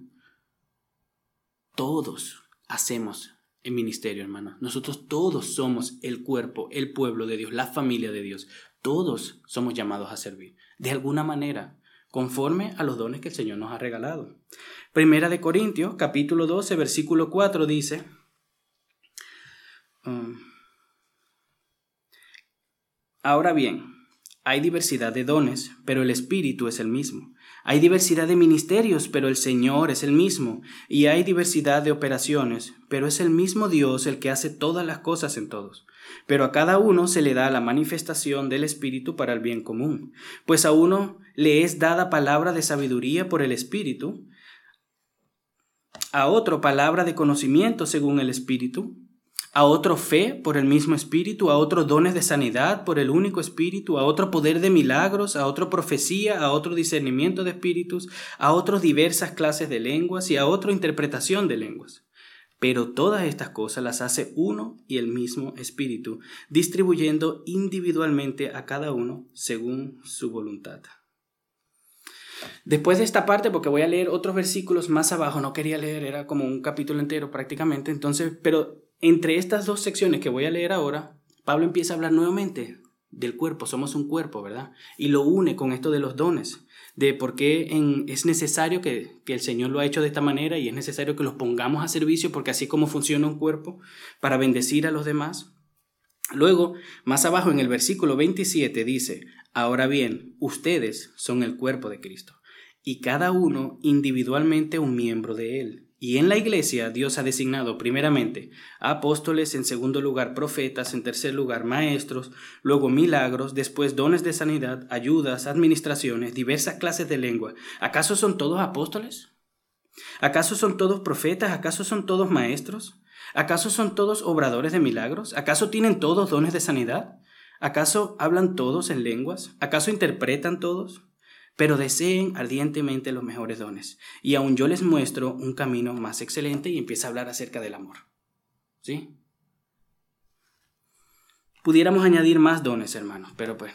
Todos hacemos el ministerio, hermanos. Nosotros todos somos el cuerpo, el pueblo de Dios, la familia de Dios. Todos somos llamados a servir, de alguna manera, conforme a los dones que el Señor nos ha regalado. Primera de Corintios, capítulo 12, versículo 4 dice, Mm. Ahora bien, hay diversidad de dones, pero el Espíritu es el mismo. Hay diversidad de ministerios, pero el Señor es el mismo. Y hay diversidad de operaciones, pero es el mismo Dios el que hace todas las cosas en todos. Pero a cada uno se le da la manifestación del Espíritu para el bien común. Pues a uno le es dada palabra de sabiduría por el Espíritu, a otro palabra de conocimiento según el Espíritu, a otro fe por el mismo espíritu, a otro dones de sanidad por el único espíritu, a otro poder de milagros, a otro profecía, a otro discernimiento de espíritus, a otros diversas clases de lenguas y a otra interpretación de lenguas. Pero todas estas cosas las hace uno y el mismo espíritu, distribuyendo individualmente a cada uno según su voluntad. Después de esta parte, porque voy a leer otros versículos más abajo, no quería leer, era como un capítulo entero prácticamente, entonces, pero entre estas dos secciones que voy a leer ahora, Pablo empieza a hablar nuevamente del cuerpo, somos un cuerpo, ¿verdad? Y lo une con esto de los dones, de por qué es necesario que, que, el Señor lo ha hecho de esta manera y es necesario que los pongamos a servicio, porque así como funciona un cuerpo, para bendecir a los demás. Luego, más abajo en el versículo 27 dice, ahora bien, ustedes son el cuerpo de Cristo y cada uno individualmente un miembro de él. Y en la iglesia Dios ha designado primeramente apóstoles, en segundo lugar profetas, en tercer lugar maestros, luego milagros, después dones de sanidad, ayudas, administraciones, diversas clases de lengua. ¿Acaso son todos apóstoles? ¿Acaso son todos profetas? ¿Acaso son todos maestros? ¿Acaso son todos obradores de milagros? ¿Acaso tienen todos dones de sanidad? ¿Acaso hablan todos en lenguas? ¿Acaso interpretan todos? Pero deseen ardientemente los mejores dones. Y aún yo les muestro un camino más excelente y empieza a hablar acerca del amor. ¿Sí? Pudiéramos añadir más dones, hermanos, pero pues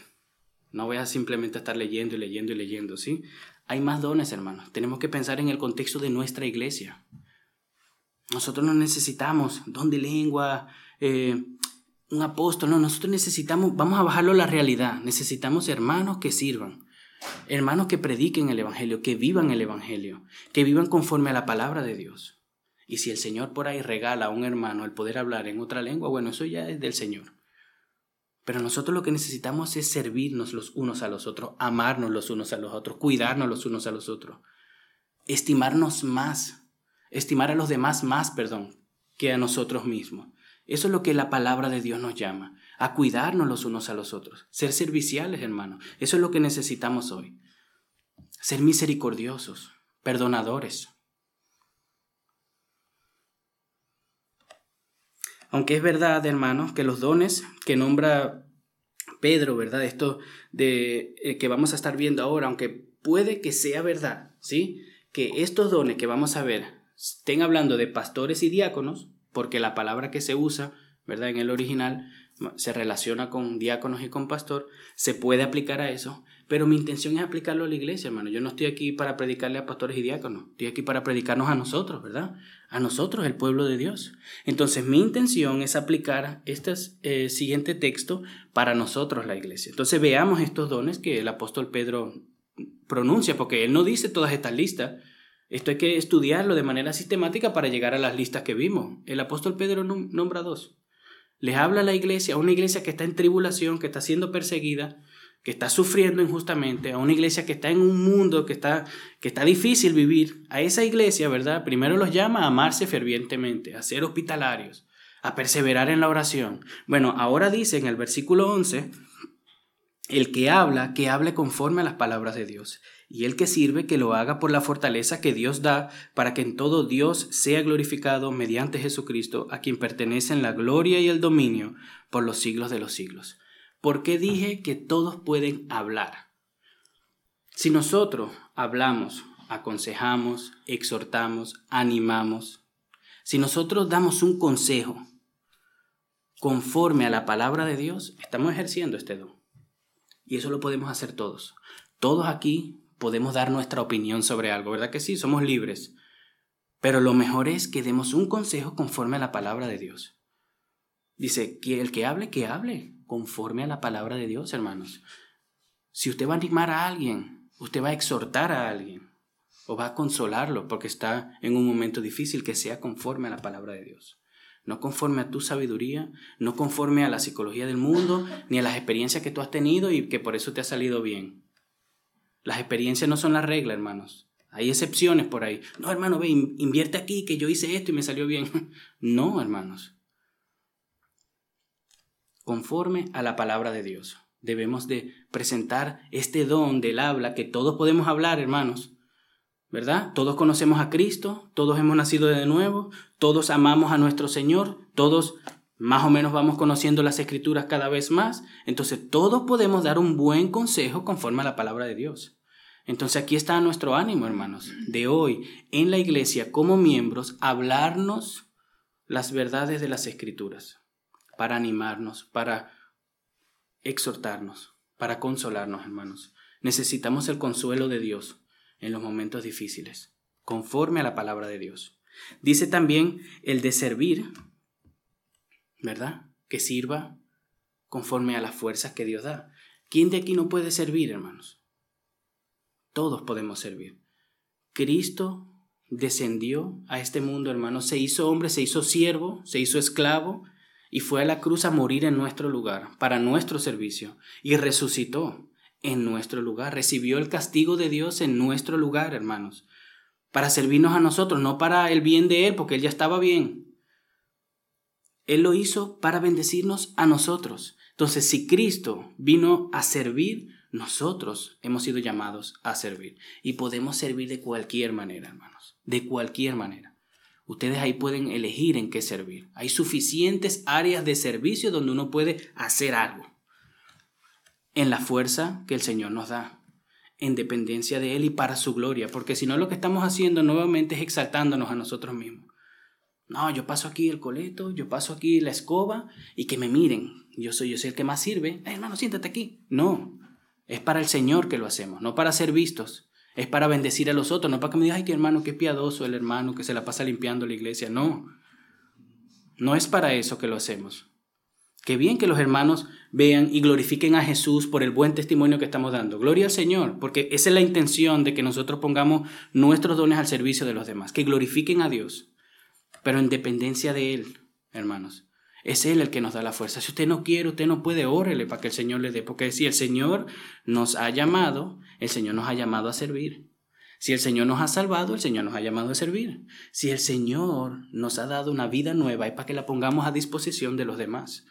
no voy a simplemente estar leyendo y leyendo y leyendo, ¿sí? Hay más dones, hermanos. Tenemos que pensar en el contexto de nuestra iglesia. Nosotros no necesitamos don de lengua, eh, un apóstol, no, nosotros necesitamos, vamos a bajarlo a la realidad, necesitamos hermanos que sirvan, Hermanos que prediquen el Evangelio, que vivan el Evangelio, que vivan conforme a la palabra de Dios. Y si el Señor por ahí regala a un hermano el poder hablar en otra lengua, bueno, eso ya es del Señor. Pero nosotros lo que necesitamos es servirnos los unos a los otros, amarnos los unos a los otros, cuidarnos los unos a los otros, estimarnos más, estimar a los demás más, perdón, que a nosotros mismos. Eso es lo que la palabra de Dios nos llama a cuidarnos los unos a los otros, ser serviciales, hermano. Eso es lo que necesitamos hoy. Ser misericordiosos, perdonadores. Aunque es verdad, hermano, que los dones que nombra Pedro, ¿verdad? Esto de eh, que vamos a estar viendo ahora, aunque puede que sea verdad, ¿sí? Que estos dones que vamos a ver estén hablando de pastores y diáconos, porque la palabra que se usa, ¿verdad? En el original se relaciona con diáconos y con pastor, se puede aplicar a eso, pero mi intención es aplicarlo a la iglesia, hermano. Yo no estoy aquí para predicarle a pastores y diáconos, estoy aquí para predicarnos a nosotros, ¿verdad? A nosotros, el pueblo de Dios. Entonces, mi intención es aplicar este siguiente texto para nosotros, la iglesia. Entonces, veamos estos dones que el apóstol Pedro pronuncia, porque él no dice todas estas listas. Esto hay que estudiarlo de manera sistemática para llegar a las listas que vimos. El apóstol Pedro nombra dos les habla a la iglesia, a una iglesia que está en tribulación, que está siendo perseguida, que está sufriendo injustamente, a una iglesia que está en un mundo que está, que está difícil vivir, a esa iglesia, ¿verdad? Primero los llama a amarse fervientemente, a ser hospitalarios, a perseverar en la oración. Bueno, ahora dice en el versículo 11, el que habla, que hable conforme a las palabras de Dios y el que sirve que lo haga por la fortaleza que Dios da para que en todo Dios sea glorificado mediante Jesucristo, a quien pertenecen la gloria y el dominio por los siglos de los siglos. ¿Por qué dije que todos pueden hablar? Si nosotros hablamos, aconsejamos, exhortamos, animamos, si nosotros damos un consejo conforme a la palabra de Dios, estamos ejerciendo este don. Y eso lo podemos hacer todos. Todos aquí podemos dar nuestra opinión sobre algo, ¿verdad que sí? Somos libres. Pero lo mejor es que demos un consejo conforme a la palabra de Dios. Dice, que el que hable, que hable conforme a la palabra de Dios, hermanos. Si usted va a animar a alguien, usted va a exhortar a alguien o va a consolarlo porque está en un momento difícil, que sea conforme a la palabra de Dios. No conforme a tu sabiduría, no conforme a la psicología del mundo, ni a las experiencias que tú has tenido y que por eso te ha salido bien. Las experiencias no son la regla, hermanos. Hay excepciones por ahí. No, hermano, ve, invierte aquí, que yo hice esto y me salió bien. No, hermanos. Conforme a la palabra de Dios. Debemos de presentar este don del habla, que todos podemos hablar, hermanos. ¿Verdad? Todos conocemos a Cristo, todos hemos nacido de nuevo, todos amamos a nuestro Señor, todos más o menos vamos conociendo las escrituras cada vez más, entonces todos podemos dar un buen consejo conforme a la palabra de Dios. Entonces aquí está nuestro ánimo, hermanos, de hoy en la iglesia como miembros, hablarnos las verdades de las escrituras, para animarnos, para exhortarnos, para consolarnos, hermanos. Necesitamos el consuelo de Dios en los momentos difíciles, conforme a la palabra de Dios. Dice también el de servir, ¿verdad? Que sirva conforme a las fuerzas que Dios da. ¿Quién de aquí no puede servir, hermanos? Todos podemos servir. Cristo descendió a este mundo, hermanos, se hizo hombre, se hizo siervo, se hizo esclavo y fue a la cruz a morir en nuestro lugar, para nuestro servicio, y resucitó en nuestro lugar, recibió el castigo de Dios en nuestro lugar, hermanos, para servirnos a nosotros, no para el bien de Él, porque Él ya estaba bien. Él lo hizo para bendecirnos a nosotros. Entonces, si Cristo vino a servir, nosotros hemos sido llamados a servir. Y podemos servir de cualquier manera, hermanos, de cualquier manera. Ustedes ahí pueden elegir en qué servir. Hay suficientes áreas de servicio donde uno puede hacer algo. En la fuerza que el Señor nos da. En dependencia de Él y para su gloria. Porque si no lo que estamos haciendo nuevamente es exaltándonos a nosotros mismos. No, yo paso aquí el coleto, yo paso aquí la escoba y que me miren. Yo soy, yo soy el que más sirve. hermano, siéntate aquí. No, es para el Señor que lo hacemos, no para ser vistos. Es para bendecir a los otros, no para que me digan, ay, qué hermano, qué piadoso el hermano que se la pasa limpiando la iglesia. No, no es para eso que lo hacemos. Qué bien que los hermanos vean y glorifiquen a Jesús por el buen testimonio que estamos dando. Gloria al Señor, porque esa es la intención de que nosotros pongamos nuestros dones al servicio de los demás, que glorifiquen a Dios, pero en dependencia de Él, hermanos. Es Él el que nos da la fuerza. Si usted no quiere, usted no puede, órele para que el Señor le dé. Porque si el Señor nos ha llamado, el Señor nos ha llamado a servir. Si el Señor nos ha salvado, el Señor nos ha llamado a servir. Si el Señor nos ha dado una vida nueva, es para que la pongamos a disposición de los demás.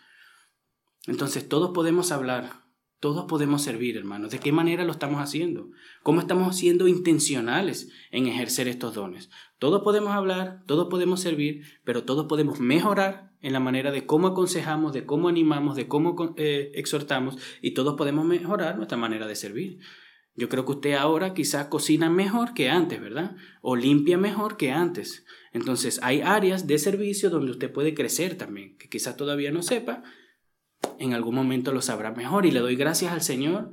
Entonces todos podemos hablar, todos podemos servir, hermanos. ¿De qué manera lo estamos haciendo? ¿Cómo estamos siendo intencionales en ejercer estos dones? Todos podemos hablar, todos podemos servir, pero todos podemos mejorar en la manera de cómo aconsejamos, de cómo animamos, de cómo eh, exhortamos y todos podemos mejorar nuestra manera de servir. Yo creo que usted ahora quizás cocina mejor que antes, ¿verdad? O limpia mejor que antes. Entonces hay áreas de servicio donde usted puede crecer también, que quizás todavía no sepa, en algún momento lo sabrá mejor y le doy gracias al Señor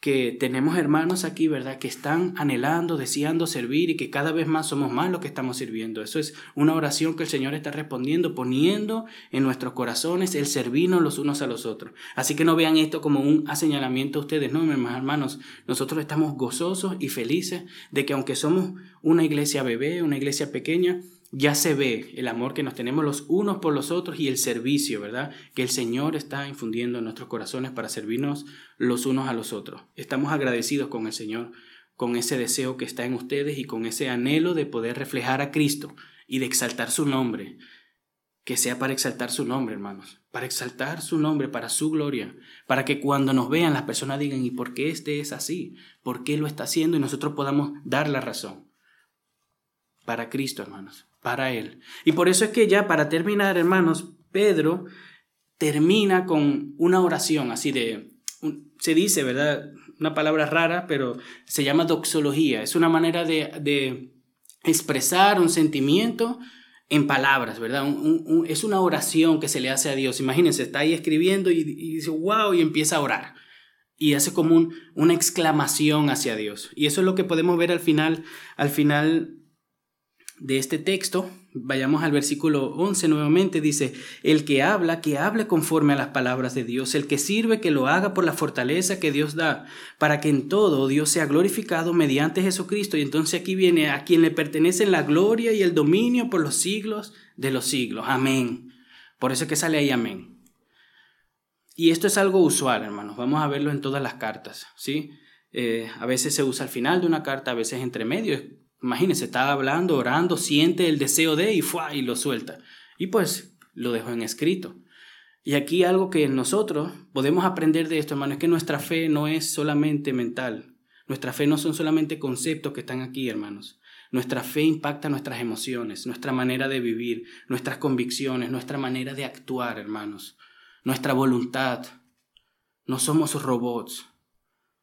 que tenemos hermanos aquí, ¿verdad? Que están anhelando, deseando servir y que cada vez más somos más los que estamos sirviendo. Eso es una oración que el Señor está respondiendo, poniendo en nuestros corazones el servirnos los unos a los otros. Así que no vean esto como un señalamiento a ustedes, no, mis hermanos. Nosotros estamos gozosos y felices de que aunque somos una iglesia bebé, una iglesia pequeña, ya se ve el amor que nos tenemos los unos por los otros y el servicio, ¿verdad? Que el Señor está infundiendo en nuestros corazones para servirnos los unos a los otros. Estamos agradecidos con el Señor, con ese deseo que está en ustedes y con ese anhelo de poder reflejar a Cristo y de exaltar su nombre. Que sea para exaltar su nombre, hermanos, para exaltar su nombre, para su gloria, para que cuando nos vean las personas digan, ¿y por qué este es así? ¿Por qué lo está haciendo? Y nosotros podamos dar la razón. Para Cristo, hermanos para él. Y por eso es que ya para terminar, hermanos, Pedro termina con una oración así de, se dice, ¿verdad? Una palabra rara, pero se llama doxología. Es una manera de, expresar un sentimiento en palabras, ¿verdad? es una oración que se le hace a Dios. Imagínense, está ahí escribiendo y, dice, wow, y empieza a orar. Y hace como una exclamación hacia Dios. Y eso es lo que podemos ver al final, al final de este texto, vayamos al versículo 11 nuevamente, dice, el que habla, que hable conforme a las palabras de Dios, el que sirve, que lo haga por la fortaleza que Dios da, para que en todo Dios sea glorificado mediante Jesucristo. Y entonces aquí viene a quien le pertenecen la gloria y el dominio por los siglos de los siglos. Amén. Por eso es que sale ahí amén. Y esto es algo usual, hermanos. Vamos a verlo en todas las cartas, ¿sí? Eh, a veces se usa al final de una carta, a veces entre medio Imagínense, está hablando, orando, siente el deseo de y, fue, y lo suelta. Y pues lo dejó en escrito. Y aquí algo que nosotros podemos aprender de esto, hermano, es que nuestra fe no es solamente mental. Nuestra fe no son solamente conceptos que están aquí, hermanos. Nuestra fe impacta nuestras emociones, nuestra manera de vivir, nuestras convicciones, nuestra manera de actuar, hermanos. Nuestra voluntad. No somos robots.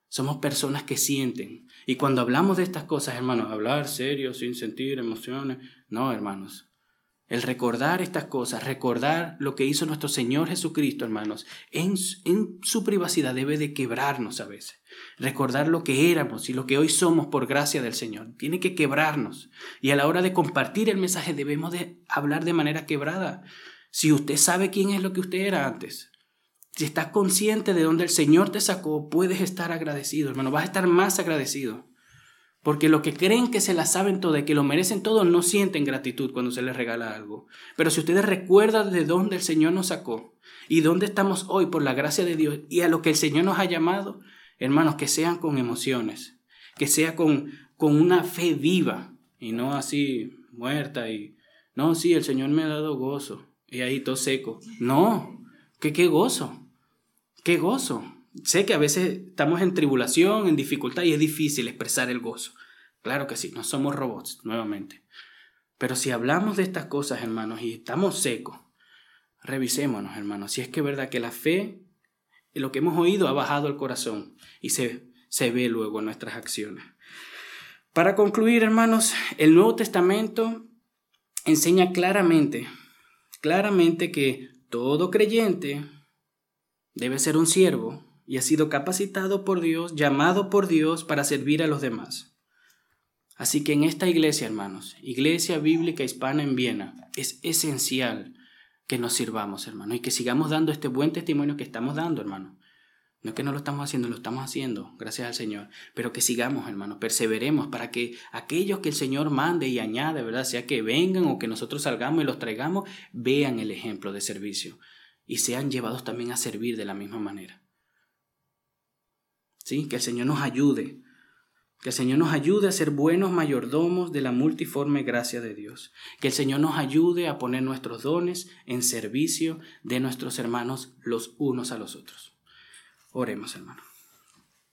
Somos personas que sienten. Y cuando hablamos de estas cosas, hermanos, hablar serio, sin sentir emociones, no, hermanos. El recordar estas cosas, recordar lo que hizo nuestro Señor Jesucristo, hermanos, en, en su privacidad debe de quebrarnos a veces. Recordar lo que éramos y lo que hoy somos por gracia del Señor. Tiene que quebrarnos. Y a la hora de compartir el mensaje debemos de hablar de manera quebrada. Si usted sabe quién es lo que usted era antes, si estás consciente de dónde el Señor te sacó, puedes estar agradecido, hermano. Vas a estar más agradecido. Porque los que creen que se la saben todo y que lo merecen todo no sienten gratitud cuando se les regala algo. Pero si ustedes recuerdan de dónde el Señor nos sacó y dónde estamos hoy por la gracia de Dios y a lo que el Señor nos ha llamado, hermanos, que sean con emociones, que sea con, con una fe viva y no así muerta y, no, sí, el Señor me ha dado gozo y ahí todo seco. No, que qué gozo, qué gozo. Sé que a veces estamos en tribulación, en dificultad y es difícil expresar el gozo. Claro que sí, no somos robots, nuevamente. Pero si hablamos de estas cosas, hermanos, y estamos secos, revisémonos, hermanos, si es que es verdad que la fe, lo que hemos oído, ha bajado el corazón y se, se ve luego en nuestras acciones. Para concluir, hermanos, el Nuevo Testamento enseña claramente, claramente que todo creyente debe ser un siervo y ha sido capacitado por Dios, llamado por Dios para servir a los demás. Así que en esta iglesia, hermanos, Iglesia Bíblica Hispana en Viena, es esencial que nos sirvamos, hermano, y que sigamos dando este buen testimonio que estamos dando, hermano. No es que no lo estamos haciendo, lo estamos haciendo, gracias al Señor. Pero que sigamos, hermano, perseveremos para que aquellos que el Señor mande y añade, ¿verdad? Sea que vengan o que nosotros salgamos y los traigamos, vean el ejemplo de servicio y sean llevados también a servir de la misma manera. ¿Sí? Que el Señor nos ayude. Que el Señor nos ayude a ser buenos mayordomos de la multiforme gracia de Dios. Que el Señor nos ayude a poner nuestros dones en servicio de nuestros hermanos los unos a los otros. Oremos, hermano.